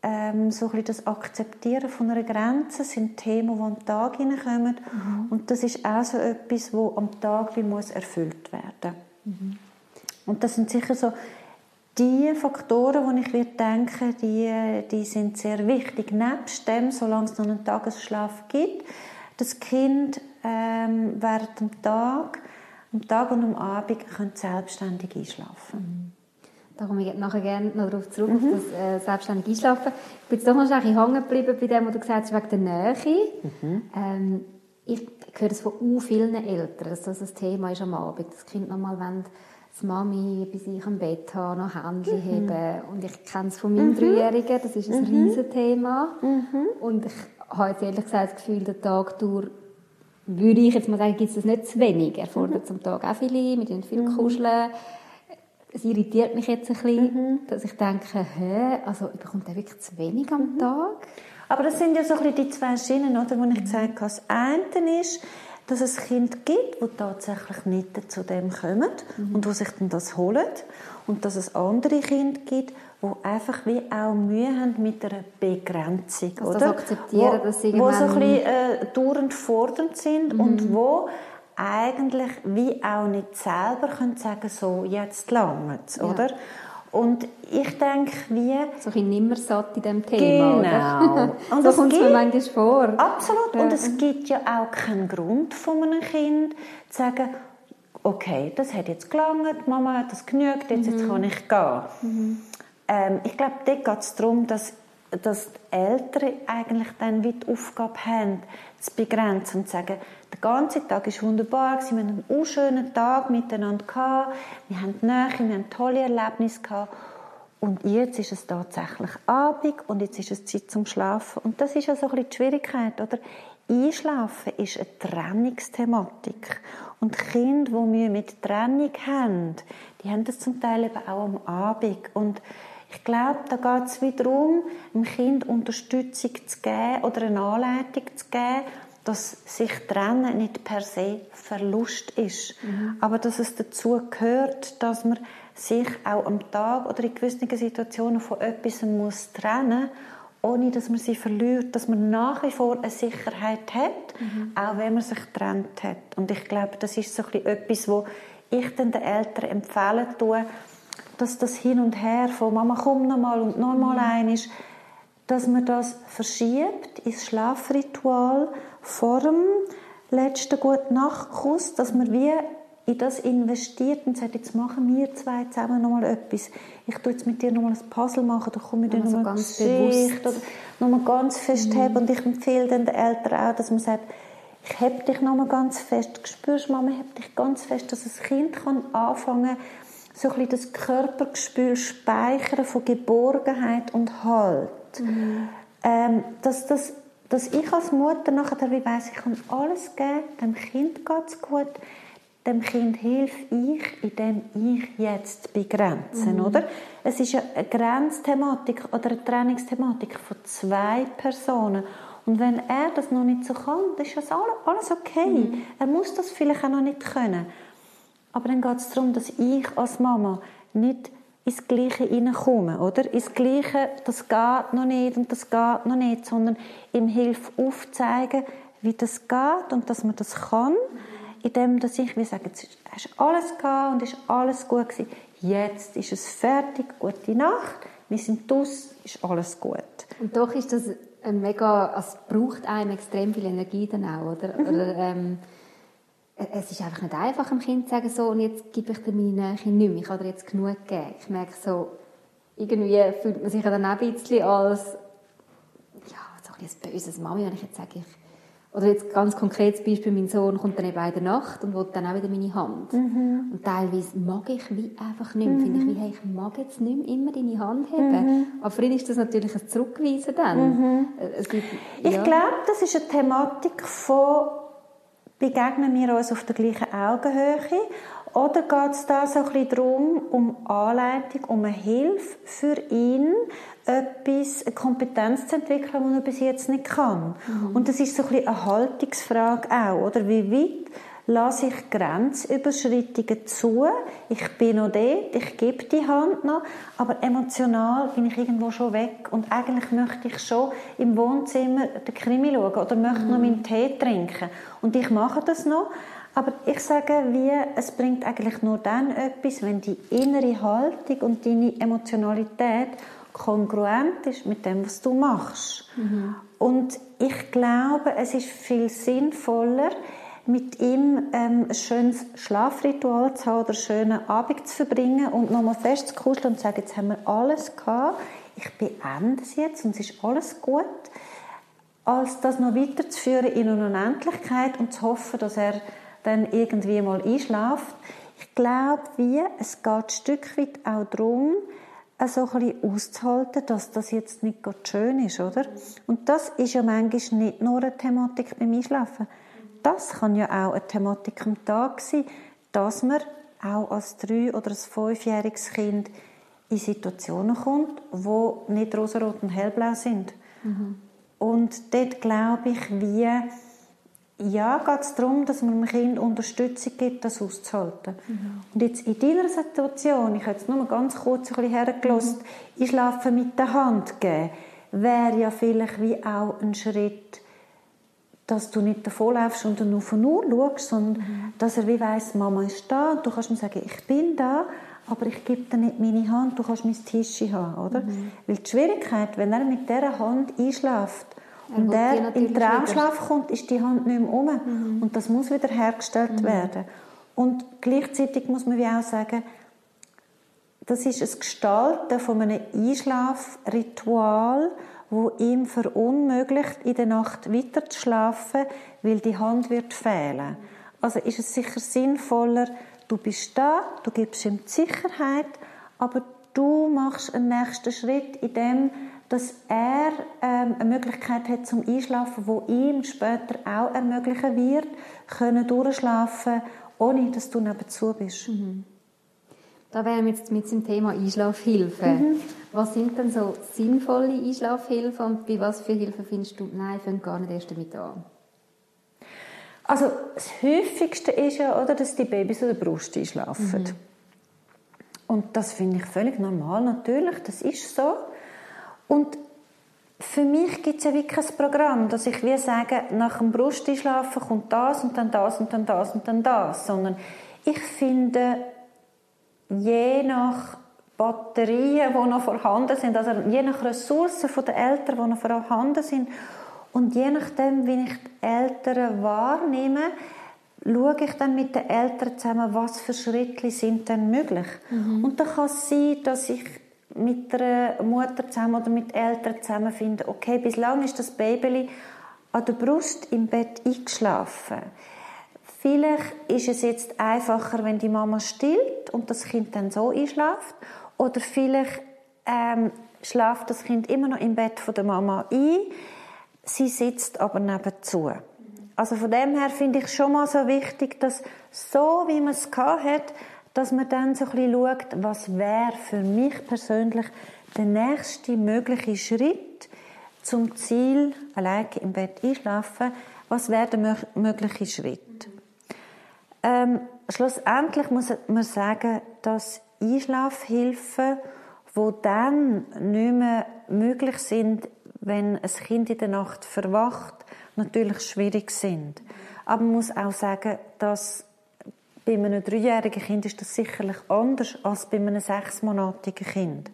ähm, so ein das Akzeptieren von einer Grenze sind Themen, die am Tag hineinkommen. Mhm. Und das ist auch so etwas, wo am Tag wie muss erfüllt werden mhm. Und das sind sicher so die Faktoren, wo ich würde denken, die, die sind sehr wichtig. Nebst dem, solange es noch einen Tagesschlaf gibt, das Kind ähm, während dem Tag, am Tag und am Abend können selbstständig einschlafen. Mhm. Da komme ich nachher gerne noch darauf zurück, mhm. auf das äh, selbstständig Einschlafen. Ich bin jetzt doch noch ein bisschen hängen geblieben bei dem, was du gesagt hast, wegen der Nähe. Mhm. Ähm, ich höre das von vielen Eltern, dass das ein Thema ist am Abend. Das Kind noch mal wollen, das Mami bei sich am Bett haben, noch Händchen mhm. heben. Und ich kenne es von meinem mhm. Dreijährigen, das ist ein mhm. riesen Thema. Mhm. Und ich habe jetzt ehrlich gesagt das Gefühl, der Tag durch würde ich jetzt mal sagen, gibt es das nicht zu wenig. Er fordert mhm. zum Tag auch viele, mit ihnen viel mhm. kuscheln es irritiert mich jetzt ein bisschen, mhm. dass ich denke, hä, also bekommt er wirklich zu wenig am mhm. Tag? Aber das sind ja so ein bisschen die zwei Schienen, oder, wo ich mhm. gesagt habe. Das eine ist, dass es Kinder gibt, die tatsächlich nicht zu dem kommen mhm. und die sich dann das holen. Und dass es andere Kinder gibt, die einfach wie auch Mühe haben mit einer Begrenzung. Also oder? Akzeptieren, wo, dass sie wo so ein bisschen äh, dauernd fordernd sind mhm. und wo eigentlich wie auch nicht selber können sagen so jetzt langt ja. oder und ich denke, wie... So ein nimmer satt in diesem Thema, genau. Und so kommt es mir manchmal vor. Absolut. Ja. Und es gibt ja auch keinen Grund von einem Kind zu sagen, okay, das hat jetzt gelangt, Mama hat das genügt, jetzt, mhm. jetzt kann ich gehen. Mhm. Ähm, ich glaube, dort geht es darum, dass, dass die Eltern eigentlich dann wie die Aufgabe haben, zu begrenzen und zu sagen, ganze Tag ist wunderbar, wir haben einen schönen Tag miteinander wir haben Nähe, wir haben tolle Erlebnisse und jetzt ist es tatsächlich Abend und jetzt ist es Zeit zum Schlafen. Und das ist ja so ein bisschen die Schwierigkeit, oder? Einschlafen ist eine Trennungsthematik. Und Kinder, die Mühe mit Trennung haben, die haben das zum Teil eben auch am Abend. Und ich glaube, da geht es wieder darum, dem Kind Unterstützung zu geben oder eine Anleitung zu geben, dass sich Trennen nicht per se Verlust ist, mhm. aber dass es dazu gehört, dass man sich auch am Tag oder in gewissen Situationen von etwas muss trennen ohne dass man sie verliert, dass man nach wie vor eine Sicherheit hat, mhm. auch wenn man sich trennt hat. Und ich glaube, das ist so etwas, wo ich den Eltern empfehlen tue, dass das Hin und Her von Mama komm noch mal und noch mal mhm. ein ist, dass man das verschiebt ins Schlafritual vor dem letzten guten Nachtkuss, dass man wie in das investiert und sagt, jetzt machen wir zwei zusammen noch mal etwas. Ich tue jetzt mit dir noch mal ein Puzzle machen, da komme ich dir noch mal ganz Geschichte oder noch mal ganz fest mhm. und ich empfehle dann den Eltern auch, dass man sagt, ich heb dich noch mal ganz fest, spürst Mama, heb dich ganz fest, dass das Kind kann anfangen so ein bisschen das Körpergespür speichern von Geborgenheit und Halt. Mhm. Ähm, dass, dass, dass ich als Mutter nachher wie weiss, ich kann alles geben, dem Kind geht es gut, dem Kind hilf ich, indem ich jetzt begrenze, mhm. oder? Es ist ja eine Grenzthematik oder eine Trainingsthematik von zwei Personen. Und wenn er das noch nicht so kann, dann ist das alles okay. Mhm. Er muss das vielleicht auch noch nicht können. Aber dann geht es darum, dass ich als Mama nicht ins Gleiche hineinkomme, oder? Ins Gleiche, das geht noch nicht und das geht noch nicht, sondern ihm hilft aufzeigen, wie das geht und dass man das kann. Indem dass ich wie sage, es ist alles gehabt und ist alles gut gewesen. Jetzt ist es fertig, gute Nacht, wir sind aus, ist alles gut. Und doch ist das ein mega, es braucht einem extrem viel Energie dann auch, oder? Mhm. oder ähm, es ist einfach nicht einfach, dem Kind zu sagen, so, und jetzt gebe ich dir meine Nähe nicht mehr, ich habe dir jetzt genug gegeben. Ich merke so, irgendwie fühlt man sich dann auch ein bisschen als, ja, so ein bisschen böses Mami, wenn ich jetzt sage, ich oder jetzt ganz konkretes Beispiel, mein Sohn kommt dann eben in der Nacht und will dann auch wieder meine Hand. Mhm. Und teilweise mag ich wie einfach nicht mehr. Mhm. Finde ich, wie, hey, ich mag jetzt nicht mehr immer deine Hand haben. Mhm. Aber für ihn ist das natürlich ein Zurückweisen dann. Mhm. Äh, gibt, ja. Ich glaube, das ist eine Thematik von begegnen wir uns auf der gleichen Augenhöhe oder geht es da so ein bisschen darum, um Anleitung, um eine Hilfe für ihn, etwas, eine Kompetenz zu entwickeln, die er bis jetzt nicht kann. Mhm. Und das ist so ein bisschen eine Haltungsfrage auch, oder? Wie weit lasse ich Grenzüberschreitungen zu? Ich bin noch dort, ich gebe die Hand noch, aber emotional bin ich irgendwo schon weg und eigentlich möchte ich schon im Wohnzimmer den Krimi schauen oder möchte mhm. noch meinen Tee trinken. Und ich mache das noch, aber ich sage, wie, es bringt eigentlich nur dann etwas, wenn die innere Haltung und deine Emotionalität kongruent ist mit dem, was du machst. Mhm. Und ich glaube, es ist viel sinnvoller, mit ihm ähm, ein schönes Schlafritual zu haben oder einen schönen Abend zu verbringen und nochmal festzukuscheln und zu sagen, jetzt haben wir alles gehabt, ich beende es jetzt und es ist alles gut, als das noch weiterzuführen in eine Unendlichkeit und zu hoffen, dass er dann irgendwie mal einschläft. Ich glaube, wie, es geht ein Stück weit auch darum, so ein bisschen auszuhalten, dass das jetzt nicht gerade schön ist, oder? Und das ist ja manchmal nicht nur eine Thematik beim Einschlafen. Das kann ja auch eine Thematik am Tag sein, dass man auch als drei- oder als fünfjähriges Kind in Situationen kommt, wo nicht rosarot und hellblau sind. Mhm. Und dort glaube ich, wie ja, geht es darum, dass man dem Kind Unterstützung gibt, das auszuhalten. Mhm. Und jetzt in deiner Situation, ich habe jetzt nur ganz kurz ein bisschen hergelassen, mhm. ich schlafe mit der Hand geben, wäre ja vielleicht wie auch ein Schritt, dass du nicht davonläufst und nur von nur schaust, sondern mhm. dass er wie weiss, Mama ist da und du kannst mir sagen, ich bin da, aber ich gebe dir nicht meine Hand, du kannst mein Tisch haben, oder? Mhm. Weil die Schwierigkeit, wenn er mit dieser Hand einschläft, und der in Traumschlaf wieder. kommt, ist die Hand nicht mehr um. Mhm. Und das muss wieder hergestellt mhm. werden. Und gleichzeitig muss man wie auch sagen, das ist ein Gestalten von einem Einschlafritual, wo ihm verunmöglicht, in der Nacht weiter weil die Hand wird fehlen. Also ist es sicher sinnvoller, du bist da, du gibst ihm die Sicherheit, aber du machst einen nächsten Schritt, in dem dass er ähm, eine Möglichkeit hat zum Einschlafen, wo ihm später auch ermöglichen wird, können durchschlafen, ohne dass du nebenzu bist. Mhm. Da wären wir jetzt mit dem Thema Einschlafhilfe. Mhm. Was sind denn so sinnvolle Einschlafhilfen und bei was für Hilfe findest du, nein, fängt gar nicht erst damit an? Also das häufigste ist ja, oder, dass die Babys an der Brust einschlafen. Mhm. Und das finde ich völlig normal, natürlich, das ist so. Und für mich gibt es ja wirklich ein Programm, dass ich wie sage, nach dem Brusteinschlafen kommt das und dann das und dann das und dann das. Sondern ich finde, je nach Batterien, die noch vorhanden sind, also je nach Ressourcen der Eltern, die noch vorhanden sind, und je nachdem, wie ich die Eltern wahrnehme, schaue ich dann mit den Eltern zusammen, was für Schritte sind denn möglich. Mhm. Und da kann es sein, dass ich mit einer Mutter zusammen oder mit Eltern zusammen finden, okay, bislang ist das Baby an der Brust im Bett eingeschlafen. Vielleicht ist es jetzt einfacher, wenn die Mama stillt und das Kind dann so einschläft. Oder vielleicht ähm, schläft das Kind immer noch im Bett von der Mama ein. Sie sitzt aber nebenzu. Also von dem her finde ich schon mal so wichtig, dass so wie man es hat, dass man dann so ein bisschen schaut, was wäre für mich persönlich der nächste mögliche Schritt zum Ziel, allein im Bett einschlafen, was wäre der mögliche Schritt? Ähm, schlussendlich muss man sagen, dass Einschlafhilfen, wo dann nicht mehr möglich sind, wenn ein Kind in der Nacht verwacht, natürlich schwierig sind. Aber man muss auch sagen, dass bei einem dreijährigen Kind ist das sicherlich anders als bei einem sechsmonatigen Kind.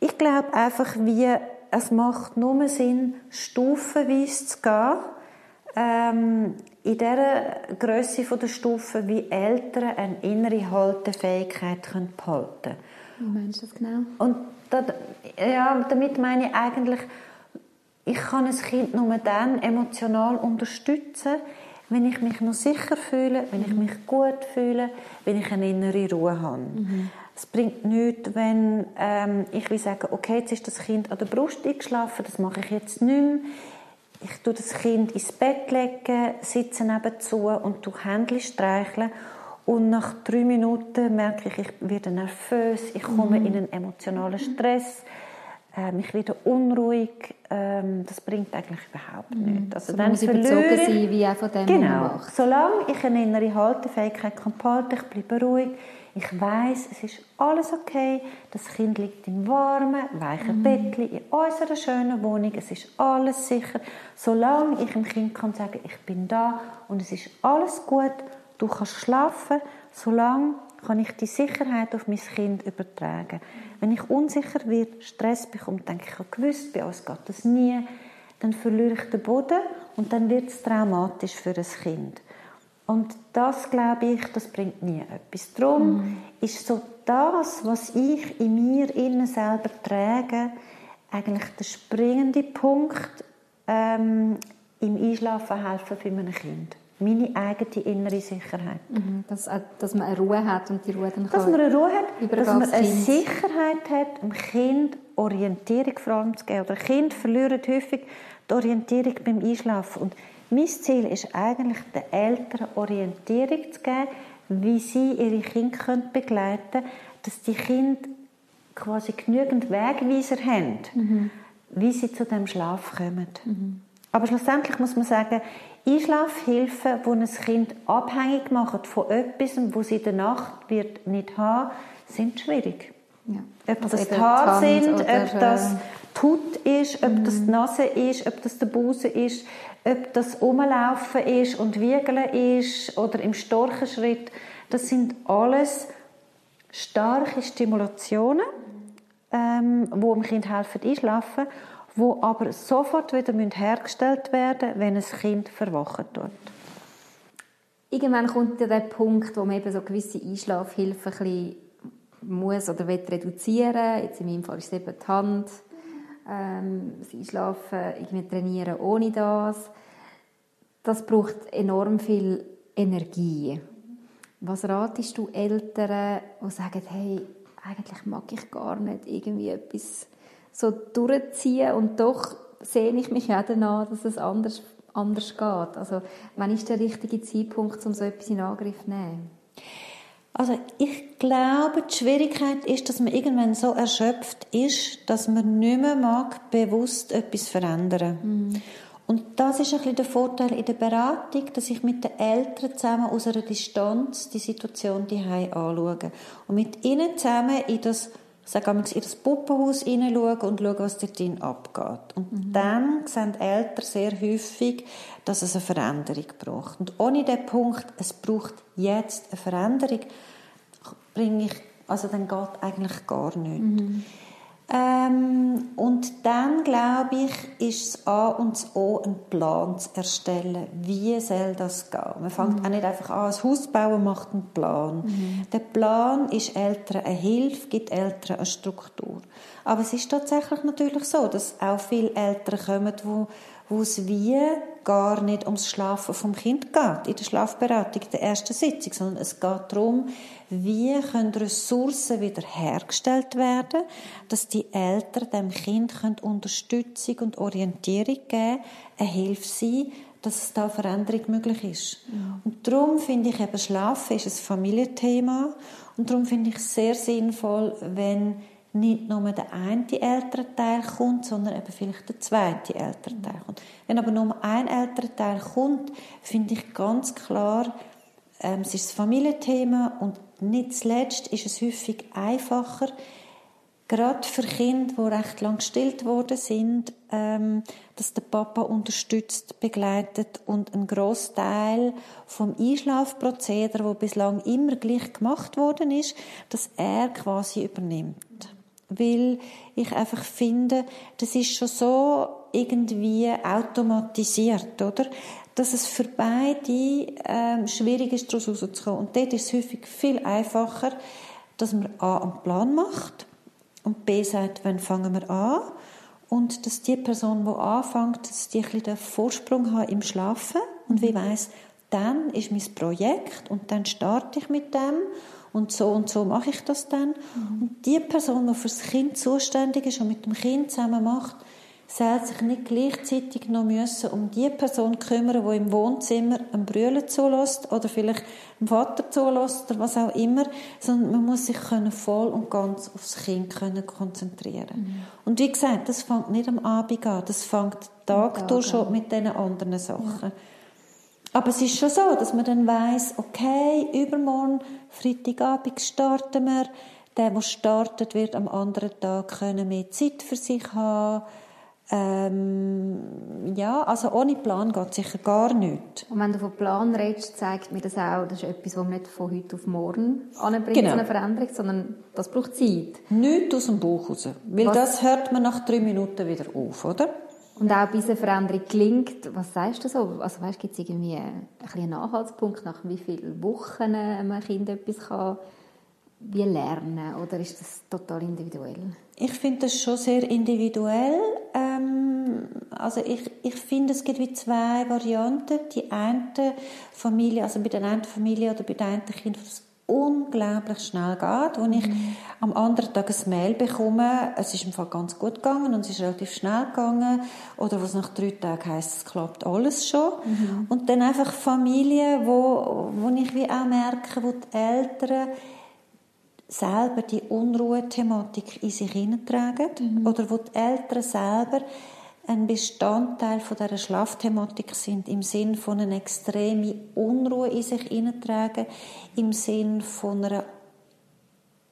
Ich glaube einfach, wie es macht nur Sinn, stufenweise zu gehen. Ähm, in dieser Größe der Stufe, wie Eltern eine innere Haltefähigkeit können behalten können. Wie meinst du das genau? Und das, ja, damit meine ich eigentlich, ich kann ein Kind nur dann emotional unterstützen, wenn ich mich noch sicher fühle, wenn ich mhm. mich gut fühle, wenn ich eine innere Ruhe habe. Mhm. Es bringt nichts, wenn ähm, ich will sagen, okay, jetzt ist das Kind an der Brust eingeschlafen, das mache ich jetzt nicht mehr. Ich tue das Kind ins Bett legen, sitze nebenzu und tue Händchen streicheln. Und nach drei Minuten merke ich, ich werde nervös, ich komme mhm. in einen emotionalen Stress ähm, ich werde unruhig. Ähm, das bringt eigentlich überhaupt mhm. nichts. Also so dann muss ich bezogen sein, wie auch von dem Genau. Solange ich eine innere Haltefähigkeit kann behalten, ich bleibe ruhig, ich weiß, es ist alles okay. Das Kind liegt im warmen, weichen mhm. Bettchen in unserer schönen Wohnung. Es ist alles sicher. Solange ich dem Kind kann sagen, ich bin da und es ist alles gut, du kannst schlafen, solange kann ich die Sicherheit auf mein Kind übertragen. Wenn ich unsicher werde, Stress bekomme, denke ich, ich gewusst, bei uns geht das nie, dann verliere ich den Boden und dann wird es traumatisch für ein Kind. Und das, glaube ich, das bringt nie etwas. Darum mm. ist so das, was ich in mir innen selber trage, eigentlich der springende Punkt ähm, im Einschlafen helfen für mein Kind meine eigene innere Sicherheit. Mhm, dass, dass man eine Ruhe hat und die Ruhe dann Dass man eine Ruhe hat, dass man eine kind. Sicherheit hat, dem Kind Orientierung vor allem zu geben. Oder Kind verlieren häufig die Orientierung beim Einschlafen. Und mein Ziel ist eigentlich, den Eltern Orientierung zu geben, wie sie ihre Kinder begleiten können, dass die Kinder quasi genügend Wegweiser haben, mhm. wie sie zu dem Schlaf kommen. Mhm. Aber schlussendlich muss man sagen, Einschlafhilfen, die ein Kind abhängig machen von etwas, wo sie in der Nacht wird nicht haben, sind schwierig. Ja. Ob also das die Haare sind, ob das die Haut ist, ob mhm. das die Nase ist, ob das der Busen ist, ob das Umlaufen ist und Wiegeln ist oder im Storchenschritt. Das sind alles starke Stimulationen, ähm, die dem Kind helfen einschlafen wo aber sofort wieder hergestellt werden müssen, wenn ein Kind verwachen tut. Irgendwann kommt ja der Punkt, wo man eben so gewisse Einschlafhilfen ein bisschen muss oder will reduzieren. Jetzt in meinem Fall ist es eben die Hand. Ähm, das Einschlafen, irgendwie trainieren ohne das. Das braucht enorm viel Energie. Was ratest du Eltern, die sagen, hey, eigentlich mag ich gar nicht irgendwie etwas so durchziehen und doch sehe ich mich ja danach, dass es anders, anders geht. Also wann ist der richtige Zeitpunkt, um so etwas in Angriff zu nehmen? Also ich glaube, die Schwierigkeit ist, dass man irgendwann so erschöpft ist, dass man nicht mehr mag, bewusst etwas verändern. Mhm. Und das ist ein bisschen der Vorteil in der Beratung, dass ich mit den Eltern zusammen aus einer Distanz die Situation die anschaue und mit ihnen zusammen in das sage in das Puppenhaus hineinschauen und schauen, was dort drin abgeht. Und mhm. dann sehen Eltern sehr häufig, dass es eine Veränderung braucht. Und ohne den Punkt, es braucht jetzt eine Veränderung, bringe ich, also dann geht eigentlich gar nichts. Mhm. Ähm, und dann, glaube ich, ist es A und das O, einen Plan zu erstellen. Wie soll das gehen? Man fängt mhm. auch nicht einfach an, ein Haus bauen, macht einen Plan. Mhm. Der Plan ist Eltern eine Hilfe, gibt Eltern eine Struktur. Aber es ist tatsächlich natürlich so, dass auch viele Eltern kommen, wo, wo es wie gar nicht ums Schlafen vom Kind geht, in der Schlafberatung, der ersten Sitzung, sondern es geht darum, wie können Ressourcen wieder hergestellt werden, dass die Eltern dem Kind Unterstützung und Orientierung geben, eine Hilfe sein, dass es da Veränderung möglich ist. Mhm. Und darum finde ich eben Schlafen ist ein Familienthema und darum finde ich es sehr sinnvoll, wenn nicht nur der eine Elternteil kommt, sondern eben vielleicht der zweite Elternteil kommt. Wenn aber nur ein Elternteil kommt, finde ich ganz klar, ähm, es ist das Familienthema und nicht zuletzt ist es häufig einfacher, gerade für Kinder, die recht lang gestillt worden sind, ähm, dass der Papa unterstützt, begleitet und ein Großteil vom Einschlafprozedere, wo bislang immer gleich gemacht worden ist, dass er quasi übernimmt weil ich einfach finde, das ist schon so irgendwie automatisiert, oder? Dass es für beide ähm, schwierig ist, daraus rauszukommen. Und dort ist es häufig viel einfacher, dass man A einen Plan macht und B sagt, wann fangen wir an und dass die Person, die anfängt, dass die ein bisschen den Vorsprung hat im Schlafen und wie weiß, dann ist mein Projekt und dann starte ich mit dem und so und so mache ich das dann. Mhm. Und die Person, die für das Kind zuständig ist und mit dem Kind zusammen macht, soll sich nicht gleichzeitig noch müssen um die Person kümmern, die im Wohnzimmer ein Brüllen zulässt oder vielleicht dem Vater zulässt oder was auch immer, sondern man muss sich können voll und ganz aufs Kind können konzentrieren. Mhm. Und wie gesagt, das fängt nicht am Abend an, das fängt Tag, Tag durch schon mit diesen anderen Sachen. Ja. Aber es ist schon so, dass man dann weiß, okay, übermorgen, Freitagabend starten wir. Der, der startet, wird am anderen Tag können mehr Zeit für sich haben. Ähm, ja, also ohne Plan geht sicher gar nicht. Und wenn du von Plan redest, zeigt mir das auch, das ist etwas, was man nicht von heute auf morgen anbringt, genau. so eine Veränderung, sondern das braucht Zeit. Nicht aus dem Buch raus. Weil Was? das hört man nach drei Minuten wieder auf, oder? Und auch bis eine Veränderung gelingt, was sagst du so? Also weißt, gibt es irgendwie einen, Anhaltspunkt, nach wie vielen Wochen ein Kind etwas kann wie lernen oder ist das total individuell? Ich finde das schon sehr individuell. Ähm, also ich, ich finde, es gibt wie zwei Varianten. Die eine Familie, also bei der einen Familie oder bei der einen Kind, das unglaublich schnell geht, wo ich mhm. am anderen Tag ein Mail bekomme, es ist im Fall ganz gut gegangen und es ist relativ schnell gegangen, oder wo es nach drei Tagen heisst, es klappt alles schon. Mhm. Und dann einfach Familien, wo, wo ich wie auch merke, wo die Eltern selber die Unruhethematik in sich hineintragen, mhm. oder wo die Eltern selber ein Bestandteil von dieser Schlafthematik sind, im Sinn von einer extremen Unruhe in sich hineintragen, im Sinn von einer,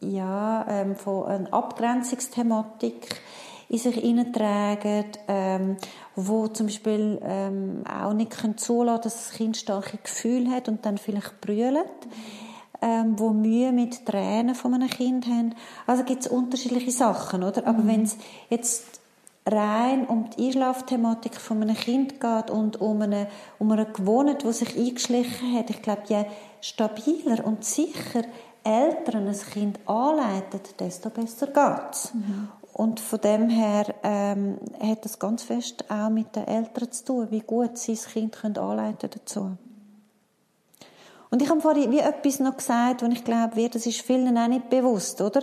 ja, ähm, von einer Abgrenzungsthematik in sich hineintragen, ähm, wo zum Beispiel ähm, auch nicht können zulassen dass das Kind starke Gefühle hat und dann vielleicht brüllt. Ähm, wo Mühe mit Tränen von einem Kind haben. Also gibt es unterschiedliche Sachen, oder? Aber mhm. wenn es jetzt rein um die Einschlafthematik von einem Kind geht und um eine, um eine Gewohnheit, die sich eingeschlichen hat. Ich glaube, je stabiler und sicher Eltern ein Kind anleiten, desto besser geht's. Mhm. Und von dem her ähm, hat das ganz fest auch mit den Eltern zu tun, wie gut sie das Kind können anleiten dazu. Und ich habe vorhin wie etwas noch gesagt, wo ich glaube, das ist vielen auch nicht bewusst, oder?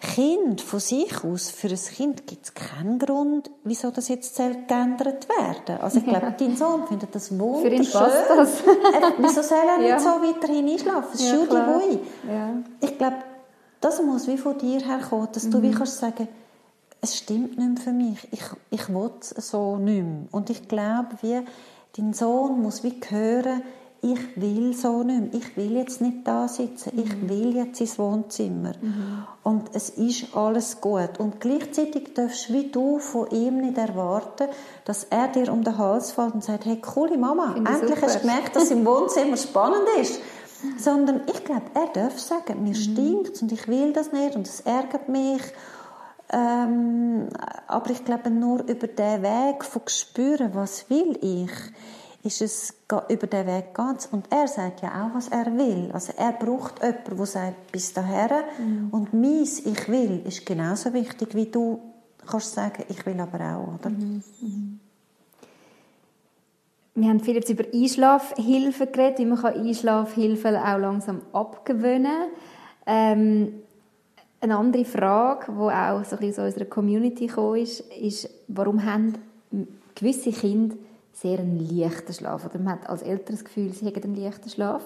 Kind von sich aus, für ein Kind gibt es keinen Grund, wieso das jetzt geändert werden Also ich glaube, dein Sohn findet das wunderschön. Für ihn passt das. äh, wieso soll er ja. nicht so weiterhin einschlafen? Es ist ja, ja. Ich glaube, das muss wie von dir herkommen, dass mhm. du wie mhm. kannst sagen, es stimmt nicht mehr für mich. Ich, ich will es so nicht mehr. Und ich glaube, wie dein Sohn muss wie hören, ich will so nicht mehr. Ich will jetzt nicht da sitzen. Mhm. Ich will jetzt ins Wohnzimmer. Mhm. Und es ist alles gut. Und gleichzeitig darfst du wie du von ihm nicht erwarten, dass er dir um den Hals fällt und sagt, hey, coole Mama, endlich super. hast du gemerkt, dass im Wohnzimmer spannend ist. Sondern ich glaube, er darf sagen, mir mhm. stinkt und ich will das nicht und es ärgert mich. Ähm, aber ich glaube, nur über den Weg von spüren, was will ich, ist es über den Weg geht Und er sagt ja auch, was er will. Also er braucht jemanden, der sagt, bis daher. Mhm. Und meins Ich will ist genauso wichtig, wie du kannst sagen, ich will aber auch, oder? Mhm. Mhm. wir haben viel jetzt über Einschlafhilfen geredet, wie man Einschlafhilfen auch langsam abgewöhnen. Ähm, eine andere Frage, die auch so ein bisschen aus unserer Community gekommen ist, ist, warum haben gewisse Kinder sehr einen leichten Schlaf? Oder man hat als Eltern das Gefühl, sie haben einen leichten Schlaf.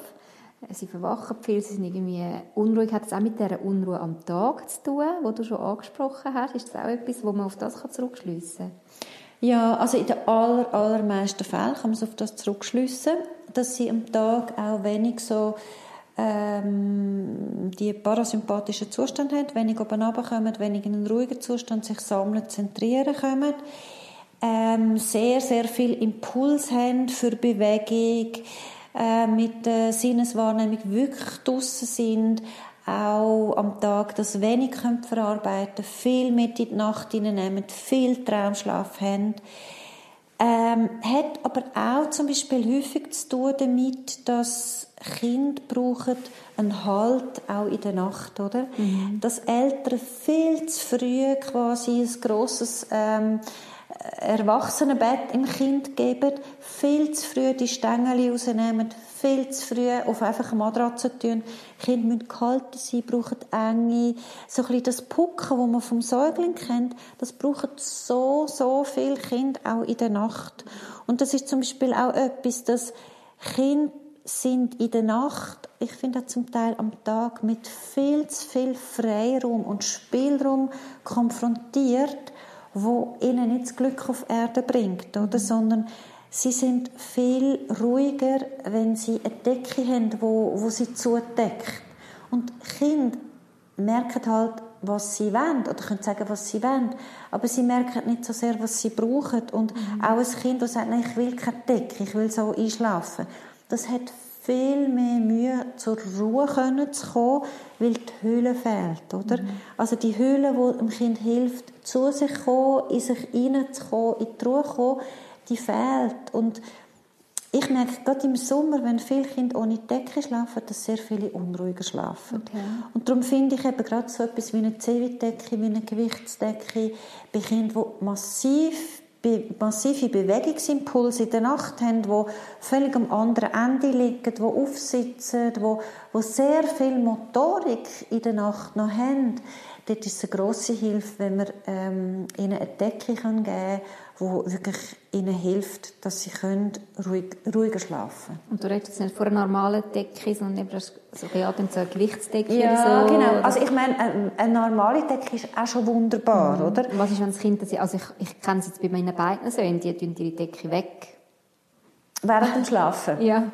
Sie verwachen viel, sie sind irgendwie unruhig. Hat das auch mit dieser Unruhe am Tag zu tun, wo du schon angesprochen hast? Ist das auch etwas, wo man auf das zurückschliessen kann? Ja, also in den aller, allermeisten Fällen kann man auf das zurückschliessen, dass sie am Tag auch wenig so ähm, die parasympathischen Zustand haben, wenig oben runterkommen, wenig in einen ruhigen Zustand sich sammeln, zentrieren kommen, ähm, sehr, sehr viel Impuls haben für Bewegung, äh, mit der Sinneswahrnehmung wirklich draussen sind, auch am Tag das wenig können verarbeiten viel mit in die Nacht hineinnehmen, viel Traumschlaf haben. Ähm, hat aber auch zum Beispiel häufig zu tun damit, dass Kinder brauchen einen Halt auch in der Nacht, oder? Mhm. Dass Eltern viel zu früh quasi ein grosses ähm, Erwachsenenbett im Kind geben, viel zu früh die Stängel rausnehmen, viel zu früh auf einfach eine Matratze tun. Kinder müssen gehalten sein, brauchen enge, so ein bisschen das Pucken, das man vom Säugling kennt, das brauchen so, so viele Kinder auch in der Nacht. Und das ist zum Beispiel auch etwas, dass Kinder sind in der Nacht, ich finde zum Teil am Tag, mit viel zu viel Freiraum und Spielraum konfrontiert, wo ihnen nicht das Glück auf Erde bringt, oder? Sondern sie sind viel ruhiger, wenn sie eine Decke haben, wo, wo sie zudeckt. Und Kinder merken halt, was sie wollen, oder können sagen, was sie wollen, aber sie merken nicht so sehr, was sie brauchen. Und mhm. auch ein Kind, das sagt, nein, ich will keine Decke, ich will so einschlafen, das hat viel mehr Mühe, zur Ruhe zu kommen, weil die Höhle fehlt, oder? Mhm. Also die Höhle, die dem Kind hilft, zu sich zu kommen, in sich hineinzukommen, in die Ruhe zu kommen, die fehlt. Und ich merke gerade im Sommer, wenn viele Kinder ohne Decke schlafen, dass sehr viele unruhiger schlafen. Okay. Und darum finde ich eben gerade so etwas wie eine C-Decke, wie eine Gewichtsdecke bei Kindern, die massiv massive Bewegungsimpulse in der Nacht haben, die völlig am anderen Ende liegen, die aufsitzen, die, die sehr viel Motorik in der Nacht noch haben. Dort ist es eine grosse Hilfe, wenn man ähm, ihnen eine Decke geben kann, die wirklich ihnen hilft, dass sie können ruhig, ruhiger schlafen Und du redest jetzt nicht von einer normalen Decke, sondern eben so, ja, so eine Gewichtsdecke Ja, so, genau. Oder? Also ich meine, eine, eine, normale Decke ist auch schon wunderbar, mhm. oder? Was ist, wenn das Kind, also ich, ich kenne es jetzt bei meinen beiden Söhnen, die tun ihre Decke weg. Während dem Schlafen? Ja.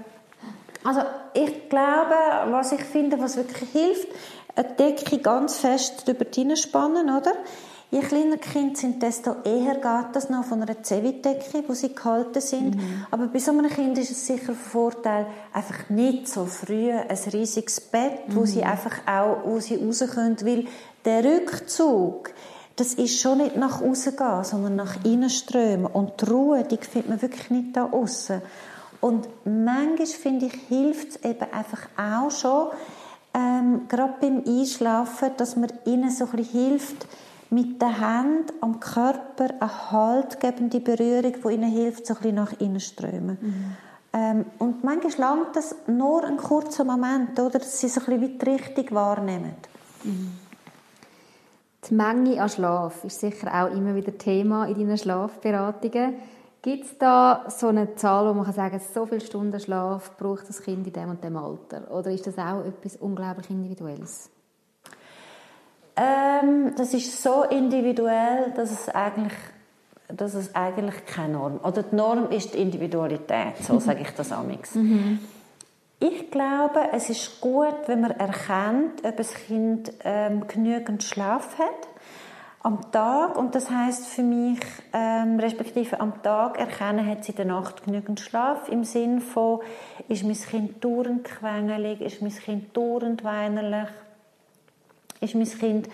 Also ich glaube, was ich finde, was wirklich hilft, eine Decke ganz fest drüber spannen, oder? Je kleiner Kinder sind, desto eher geht das noch von einer Zewidecke, wo sie gehalten sind. Mhm. Aber bei so einem Kind ist es sicher ein Vorteil, einfach nicht so früh ein riesiges Bett, mhm. wo sie einfach auch, wo sie raus können, weil der Rückzug, das ist schon nicht nach außen gehen, sondern nach innen strömen. Und die Ruhe, die findet man wirklich nicht da außen. Und manchmal, finde ich, hilft es eben einfach auch schon, ähm, gerade beim Einschlafen, dass man ihnen so ein bisschen hilft, mit der Hand am Körper eine haltgebende Berührung, die ihnen hilft, so ein bisschen nach innen strömen. Mhm. Ähm, und manchmal langt das nur einen kurzen Moment, oder, dass sie so ein bisschen die Richtung wahrnehmen. Mhm. Die Menge an Schlaf ist sicher auch immer wieder Thema in deinen Schlafberatungen. Gibt es da so eine Zahl, wo man kann sagen so viele Stunden Schlaf braucht das Kind in dem und dem Alter? Oder ist das auch etwas unglaublich Individuelles? Ähm, das ist so individuell, dass es eigentlich dass es eigentlich keine Norm oder die Norm ist die Individualität, so sage ich das amix. Mhm. Ich glaube, es ist gut, wenn man erkennt, ob ein Kind ähm, genügend Schlaf hat am Tag. Und das heißt für mich ähm, respektive am Tag erkennen, hat sie in der Nacht genügend Schlaf. Im Sinn von ist mein Kind dauernd quengelig, ist mein Kind dauernd weinerlich, ist mein Kind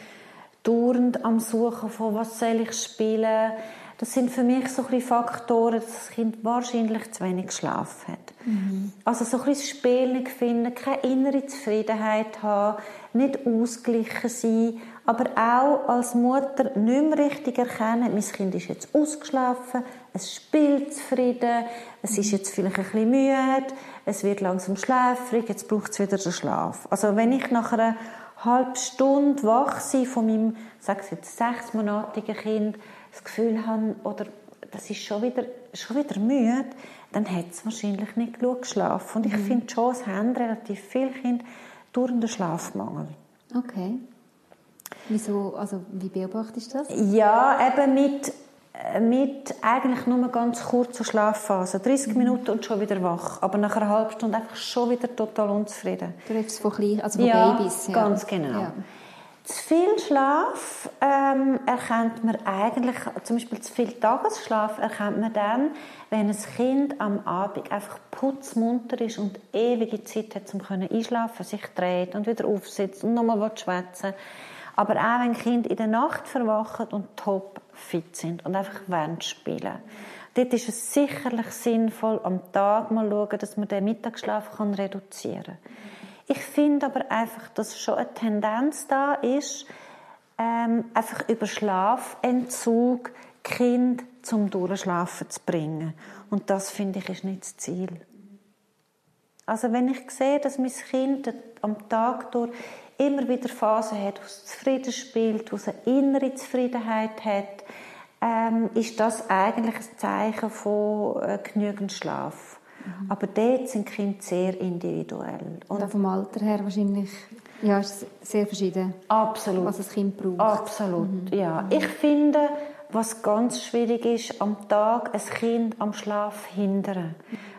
dauernd am Suchen von, was soll ich spielen, Das sind für mich so ein Faktoren, dass das Kind wahrscheinlich zu wenig Schlaf hat. Mhm. Also so ein bisschen Spiel nicht finden, keine innere Zufriedenheit haben, nicht ausgeglichen sein, aber auch als Mutter nicht mehr richtig erkennen, mein Kind ist jetzt ausgeschlafen, es spielt zufrieden, es ist jetzt vielleicht ein bisschen müde, es wird langsam schläfrig, jetzt braucht es wieder den Schlaf. Also wenn ich nach einer halben Stunde wach bin von meinem, sag jetzt, sechsmonatigen Kind, das Gefühl habe, oder das ist schon wieder, schon wieder müde, dann hat es wahrscheinlich nicht genug geschlafen. Und ich mhm. finde schon, es haben relativ viele Kinder durch den Schlafmangel. Okay. Wieso, also wie beobachtest du das? Ja, eben mit, mit eigentlich nur ganz kurzer Schlafphase. 30 mhm. Minuten und schon wieder wach. Aber nach einer halben Stunde einfach schon wieder total unzufrieden. Du redest von, klein, also von ja, Babys. Ja, ganz genau. Ja. Zu viel Schlaf ähm, erkennt man eigentlich, zum Beispiel zu viel Tagesschlaf erkennt man dann, wenn ein Kind am Abend einfach putzmunter ist und ewige Zeit hat, um einschlafen, sich dreht und wieder aufsitzt und nochmal schwätzen Aber auch wenn Kinder in der Nacht verwachen und top fit sind und einfach wollen spielen. Dort ist es sicherlich sinnvoll, am Tag mal schauen, dass man den Mittagsschlaf reduzieren kann. Ich finde aber einfach, dass schon eine Tendenz da ist, ähm, einfach über Schlafentzug Kind zum Durchschlafen zu bringen. Und das finde ich ist nicht das Ziel. Also wenn ich sehe, dass mein Kind am Tag durch immer wieder Phasen hat, wo es zufrieden spielt, wo es eine innere Zufriedenheit hat, ähm, ist das eigentlich ein Zeichen von äh, genügend Schlaf. Mhm. Aber dort sind Kinder sehr individuell. Und, Und vom Alter her wahrscheinlich ja, ist sehr verschieden. Absolut. Was das Kind braucht. Absolut, mhm. ja. Ich finde, was ganz schwierig ist, am Tag ein Kind am Schlaf hindern.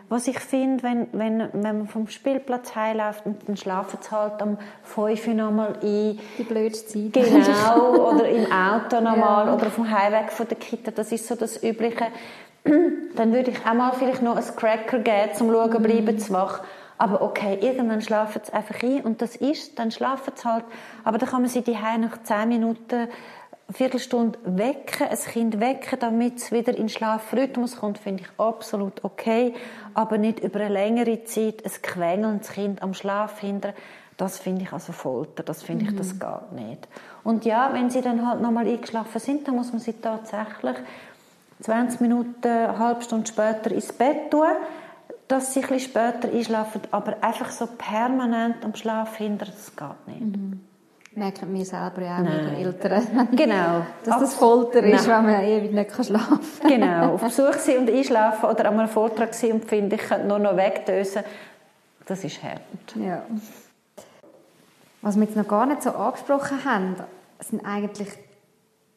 Was ich finde, wenn, wenn, wenn man vom Spielplatz heimläuft und dann schlafen sie halt am 5 Uhr nochmal ein. Die blödste Zeit. Genau, oder im Auto nochmal, ja. oder auf dem Heimweg von der Kita. Das ist so das Übliche dann würde ich auch mal vielleicht noch ein Cracker geben, zum Schauen, mhm. bleiben zu wach. Aber okay, irgendwann schlafen sie einfach ein und das ist, dann schlafen sie halt. Aber dann kann man sie die nach zehn Minuten, eine Viertelstunde wecken, ein Kind wecken, damit es wieder in Schlafrhythmus kommt, finde ich absolut okay. Aber nicht über eine längere Zeit ein quengelndes Kind am Schlaf hindern. Das finde ich also Folter, das finde ich, das mhm. geht nicht. Und ja, wenn sie dann halt nochmal eingeschlafen sind, dann muss man sie tatsächlich 20 Minuten, eine halbe Stunde später ins Bett tun, dass sie ein später einschlafen, aber einfach so permanent am Schlaf hindern, das geht nicht. Mhm. Merken wir selber ja auch Nein. mit den Eltern. Genau. Dass das Folter ist, Nein. wenn man ewig nicht schlafen kann. Genau. Auf Besuch sein und einschlafen oder an einem Vortrag sein und finde, ich könnte nur noch wegdösen, das ist hart. Ja. Was wir jetzt noch gar nicht so angesprochen haben, sind eigentlich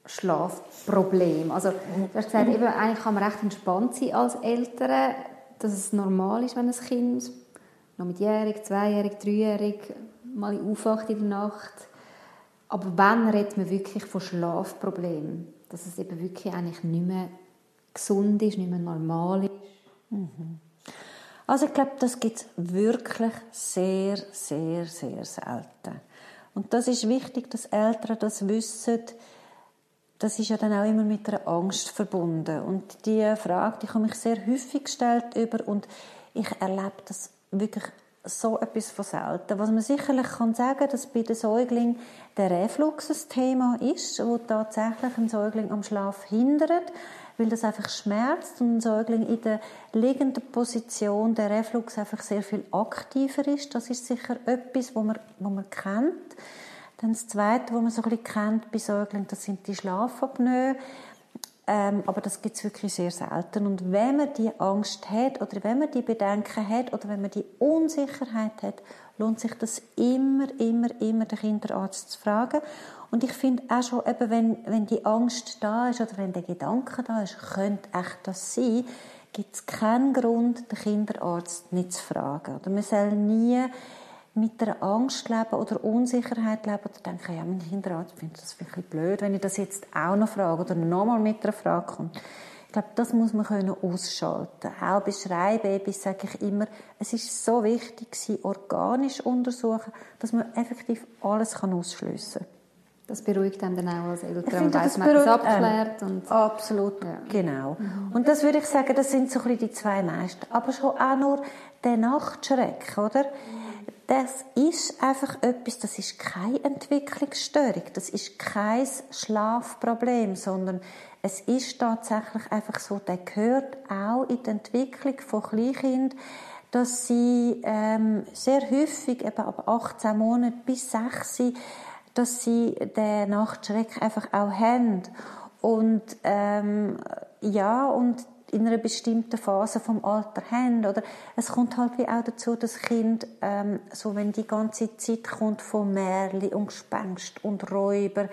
Schlafproblem. Also, du hast gesagt, eben, eigentlich kann man recht entspannt sein als Eltern, dass es normal ist, wenn ein Kind noch mit jährig, zweijährig, dreijährig mal aufwacht in der Nacht. Aber wann redet man wirklich von Schlafproblemen? Dass es eben wirklich eigentlich nicht mehr gesund ist, nicht mehr normal ist? Mhm. Also ich glaube, das gibt es wirklich sehr, sehr, sehr selten. Und das ist wichtig, dass Eltern das wissen, das ist ja dann auch immer mit einer Angst verbunden. Und die Frage, die komme ich sehr häufig gestellt über und ich erlebe das wirklich so etwas von selten. Was man sicherlich kann sagen, dass bei den Säuglingen der Reflux ein Thema ist, wo tatsächlich ein Säugling am Schlaf hindert, weil das einfach schmerzt und ein Säugling in der liegenden Position der Reflux einfach sehr viel aktiver ist. Das ist sicher etwas, wo man, wo man kennt. Dann das Zweite, was man so ein bisschen kennt bei Säuglingen, das sind die Schlafapnoe. Ähm, aber das gibt es wirklich sehr selten. Und wenn man die Angst hat oder wenn man die Bedenken hat oder wenn man die Unsicherheit hat, lohnt sich das immer, immer, immer den Kinderarzt zu fragen. Und ich finde auch schon, eben, wenn, wenn die Angst da ist oder wenn der Gedanke da ist, könnte echt das sein, gibt es keinen Grund, den Kinderarzt nicht zu fragen. Oder man soll nie mit der Angst leben oder Unsicherheit leben oder denken, ja, mein Kinderarzt findet das vielleicht blöd, wenn ich das jetzt auch noch frage oder nochmal mit einer Frage kommt. Ich glaube, das muss man können ausschalten. Auch bei Schreibabys sage ich immer, es ist so wichtig, sie organisch untersuchen, dass man effektiv alles ausschliessen kann. Das beruhigt einem dann auch als Eltern. Man weiss, man hat das abgeklärt. Und Absolut, ja. genau. Mhm. Und das würde ich sagen, das sind so ein bisschen die zwei meisten. Aber schon auch nur der Nachtschreck, oder? Das ist einfach etwas, das ist keine Entwicklungsstörung, das ist kein Schlafproblem, sondern es ist tatsächlich einfach so, der gehört auch in die Entwicklung von Kleinkindern, dass sie ähm, sehr häufig, eben ab 18 Monaten bis 6, dass sie den Nachtschreck einfach auch haben. Und ähm, ja, und in einer bestimmten Phase vom Alter haben. Oder es kommt halt wie auch dazu, dass Kind, ähm, so wenn die ganze Zeit kommt von Märli und Gespenst und Räuber,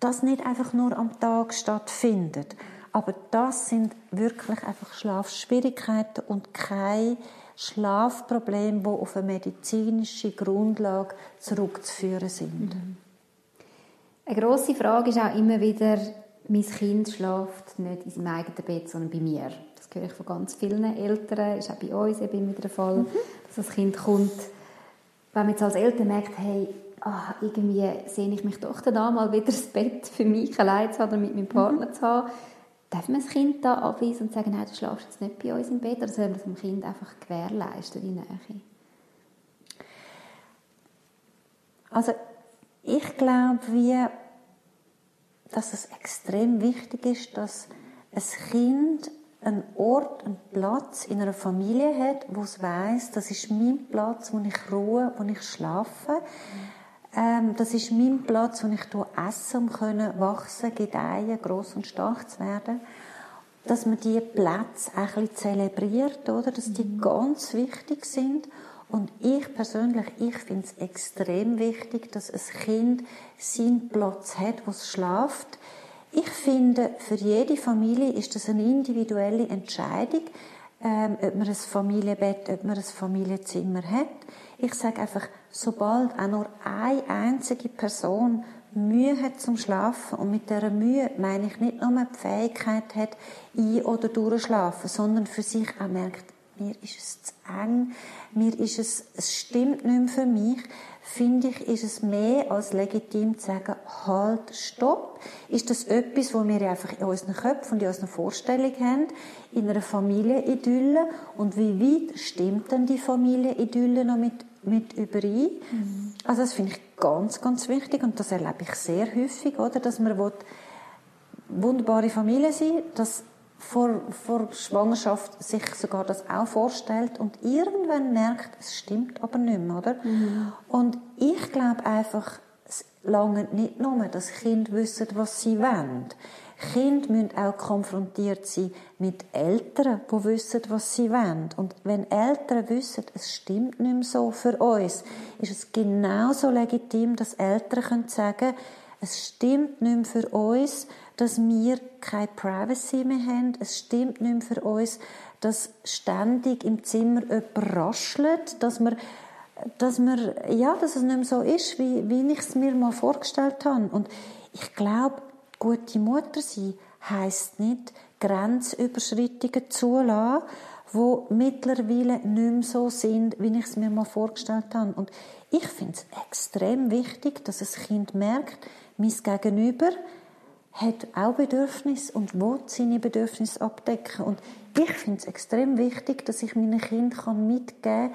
das nicht einfach nur am Tag stattfindet. Aber das sind wirklich einfach Schlafschwierigkeiten und kein Schlafproblem, wo auf eine medizinische Grundlage zurückzuführen sind. Mhm. Eine grosse Frage ist auch immer wieder, mein Kind schläft nicht in seinem eigenen Bett, sondern bei mir. Das höre ich von ganz vielen Eltern, ist auch bei uns eben immer der Fall, mhm. dass das Kind kommt, wenn man jetzt als Eltern merkt, hey, ah, irgendwie sehe ich mich doch dann mal wieder das Bett für mich allein zu haben oder mit meinem Partner mhm. zu haben, darf man das Kind da abweisen und sagen, nein, du schlafst jetzt nicht bei uns im Bett, oder soll man das dem Kind einfach gewährleisten, die Nähe? Also ich glaube, wir dass es extrem wichtig ist, dass ein Kind einen Ort, einen Platz in einer Familie hat, wo es weiß, das ist mein Platz, wo ich ruhe, wo ich schlafe. Ähm, das ist mein Platz, wo ich esse, um können wachsen, gedeihen, groß und stark zu werden. Dass man diese Plätze auch ein bisschen zelebriert, oder? Dass die mhm. ganz wichtig sind und ich persönlich, ich finde es extrem wichtig, dass ein Kind seinen Platz hat, wo es schlaft. Ich finde, für jede Familie ist das eine individuelle Entscheidung, ähm, ob man ein Familienbett, ob man ein Familienzimmer hat. Ich sage einfach, sobald auch nur eine einzige Person Mühe hat zum Schlafen und mit dieser Mühe meine ich nicht nur die Fähigkeit hat, ein- oder durchschlafen, sondern für sich auch merkt, mir ist es zu eng, mir ist es, es stimmt nicht mehr für mich, finde ich, ist es mehr als legitim zu sagen, halt, stopp. Ist das etwas, wo wir einfach in unseren Köpfen und in unserer Vorstellung haben, in einer Familienidylle? Und wie weit stimmt dann die Familienidylle noch mit, mit überein? Mhm. Also das finde ich ganz, ganz wichtig und das erlebe ich sehr häufig, oder? Dass man will, wunderbare Familie sein, dass vor, vor Schwangerschaft sich sogar das auch vorstellt und irgendwann merkt, es stimmt aber nicht mehr, oder? Mhm. Und ich glaube einfach, es lange nicht nur, dass Kinder wissen, was sie wollen. Kinder müssen auch konfrontiert sein mit Eltern, die wissen, was sie wollen. Und wenn Eltern wissen, es stimmt nicht mehr so für uns, ist es genauso legitim, dass Eltern sagen können, es stimmt nicht mehr für uns, dass wir keine Privacy mehr haben. Es stimmt nicht mehr für uns, dass ständig im Zimmer jemand raschelt, dass wir dass wir, ja, dass es nicht mehr so ist, wie, wie ich es mir mal vorgestellt habe. Und ich glaube, gute Mutter sein heisst nicht, Grenzüberschreitungen zulassen, die mittlerweile nicht mehr so sind, wie ich es mir mal vorgestellt habe. Und ich finde es extrem wichtig, dass ein Kind merkt, mein Gegenüber hat auch Bedürfnisse und will seine Bedürfnisse abdecken. Und ich finde es extrem wichtig, dass ich meinen Kindern mitgeben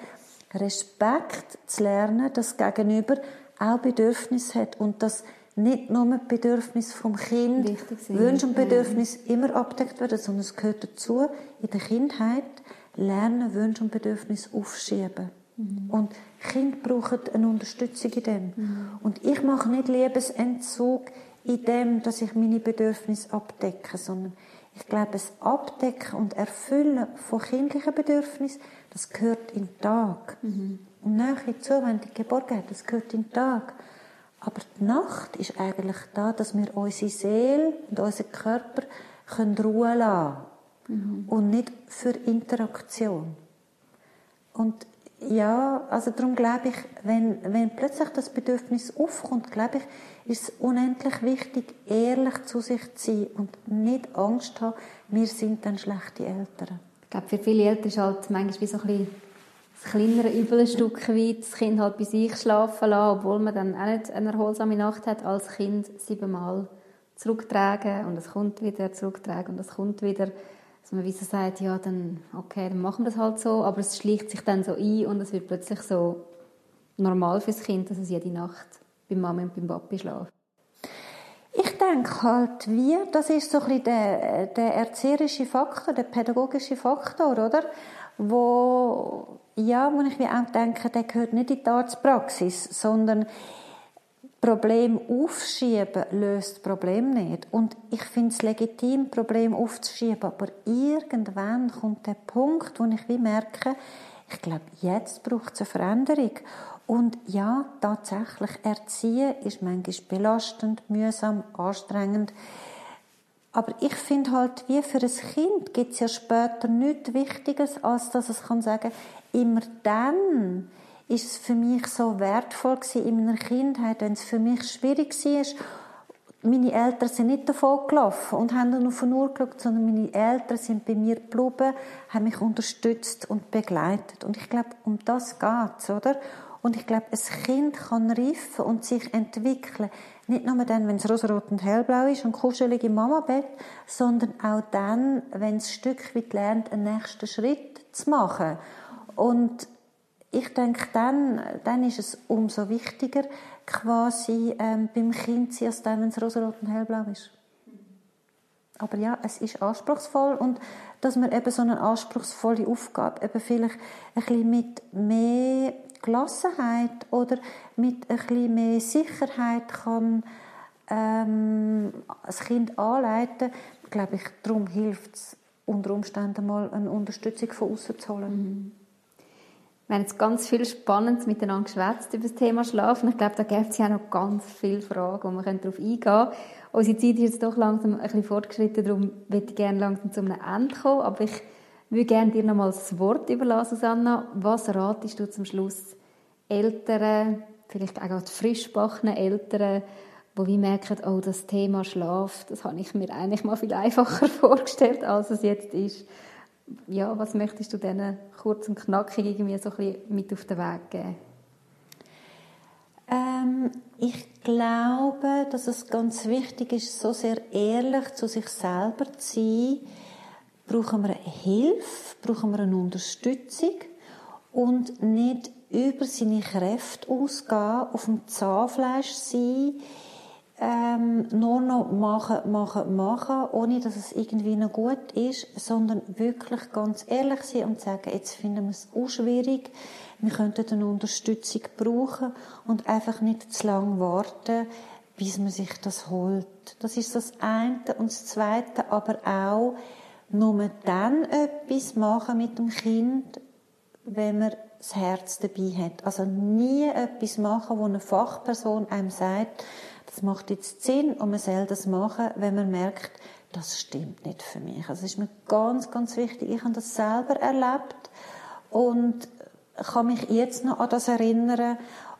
kann, Respekt zu lernen, dass das Gegenüber auch Bedürfnisse hat und dass nicht nur die Bedürfnisse vom Kind, Wünsche und Bedürfnisse immer abdeckt werden, sondern es gehört dazu, in der Kindheit lernen, Wünsche und Bedürfnisse aufschieben. Mhm. Und Kinder brauchen eine Unterstützung in dem. Mhm. Und ich mache nicht Liebesentzug in dem, dass ich meine Bedürfnisse abdecke, sondern ich glaube, das Abdecken und Erfüllen von kindlichen Bedürfnissen, das gehört in den Tag. Mhm. Und nachher zuwendige Geborgenheit, das gehört in den Tag. Aber die Nacht ist eigentlich da, dass wir unsere Seele und unseren Körper können Ruhe lassen mhm. und nicht für Interaktion. Und ja, also darum glaube ich, wenn, wenn plötzlich das Bedürfnis aufkommt, glaube ich, ist es unendlich wichtig, ehrlich zu sich zu sein und nicht Angst zu haben, wir sind dann schlechte Eltern. Ich glaube, für viele Eltern ist halt manchmal so ein bisschen das kleinere Übel ein Stück weit, das Kind halt bei sich schlafen lassen, obwohl man dann auch nicht eine erholsame Nacht hat, als Kind siebenmal zurücktragen und es kommt wieder, zurücktragen und es kommt wieder. Dass man wie so sagt, ja, dann, okay, dann machen wir das halt so, aber es schleicht sich dann so ein und es wird plötzlich so normal fürs Kind, dass es jede Nacht bei Mama und beim Papi schläft. Ich denke halt, wir, das ist so ein bisschen der, der erzieherische Faktor, der pädagogische Faktor, oder? Wo, ja, wo ich mir auch denke, der gehört nicht in die Arztpraxis, sondern Problem aufschieben löst das Problem nicht. Und ich finde es legitim, Problem aufzuschieben, aber irgendwann kommt der Punkt, wo ich wie merke, ich glaube, jetzt braucht es eine Veränderung. Und ja, tatsächlich, Erziehen ist manchmal belastend, mühsam, anstrengend. Aber ich finde halt, wie für ein Kind gibt es ja später nichts Wichtiges, als dass es kann sagen, immer dann ist es für mich so wertvoll gewesen in meiner Kindheit, wenn es für mich schwierig war. Meine Eltern sind nicht davon gelaufen und haben dann auf Uhr geschaut, sondern meine Eltern sind bei mir geblieben, haben mich unterstützt und begleitet. Und ich glaube, um das geht's, oder? Und ich glaube, ein Kind kann reifen und sich entwickeln. Nicht nur dann, wenn es rosarot und hellblau ist und kuschelig im Mamabett, sondern auch dann, wenn es Stück weit lernt, einen nächsten Schritt zu machen. Und ich denke, dann, dann ist es umso wichtiger, quasi ähm, beim Kind zu sein, als dann, wenn es rosarot und hellblau ist. Aber ja, es ist anspruchsvoll und dass man eben so eine anspruchsvolle Aufgabe eben vielleicht ein bisschen mit mehr Gelassenheit oder mit bisschen mehr Sicherheit kann ähm, das Kind anleiten, glaube ich, darum hilft es unter Umständen mal eine Unterstützung von außen zu holen. Mhm. Wir haben jetzt ganz viel Spannendes miteinander geschwätzt über das Thema Schlafen. Ich glaube, da gibt es ja noch ganz viele Fragen, wo wir darauf eingehen können. Unsere Zeit ist jetzt doch langsam ein bisschen fortgeschritten, darum würde ich gerne langsam zu einem Ende kommen. Aber ich würde gerne dir noch mal das Wort überlassen, Susanna. Was ratest du zum Schluss Eltern, vielleicht auch frischbackenen Eltern, die wie merken, oh, das Thema Schlaf, das habe ich mir eigentlich mal viel einfacher vorgestellt, als es jetzt ist. Ja, was möchtest du denen kurz und knackig irgendwie so ein bisschen mit auf den Weg geben? Ähm, ich glaube, dass es ganz wichtig ist, so sehr ehrlich zu sich selber zu sein. Brauchen wir Hilfe, brauchen wir eine Unterstützung und nicht über seine Kräfte ausgehen, auf dem Zahnfleisch sein, ähm, nur noch machen, machen, machen, ohne dass es irgendwie noch gut ist, sondern wirklich ganz ehrlich sein und sagen, jetzt finden wir es auch schwierig, wir könnten eine Unterstützung brauchen und einfach nicht zu lange warten, bis man sich das holt. Das ist das eine. Und das zweite aber auch, nur dann etwas machen mit dem Kind, wenn man das Herz dabei hat. Also nie etwas machen, wo eine Fachperson einem sagt, das macht jetzt Sinn und man soll das machen, wenn man merkt, das stimmt nicht für mich. Also ist mir ganz, ganz wichtig. Ich habe das selber erlebt und kann mich jetzt noch an das erinnern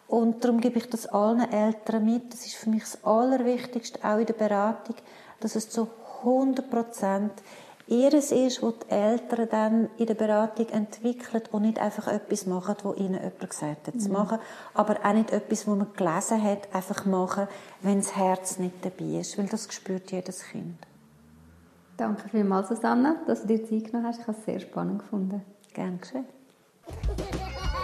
und darum gebe ich das allen Eltern mit. Das ist für mich das Allerwichtigste, auch in der Beratung, dass es zu 100 Prozent ihres ist, was die Eltern dann in der Beratung entwickeln und nicht einfach etwas machen, was ihnen jemand gesagt hat zu mhm. machen, aber auch nicht etwas, was man gelesen hat, einfach machen, wenn das Herz nicht dabei ist, weil das spürt jedes Kind. Danke vielmals, Susanne, dass du dir Zeit genommen hast. Ich habe es sehr spannend gefunden. Gerne geschehen.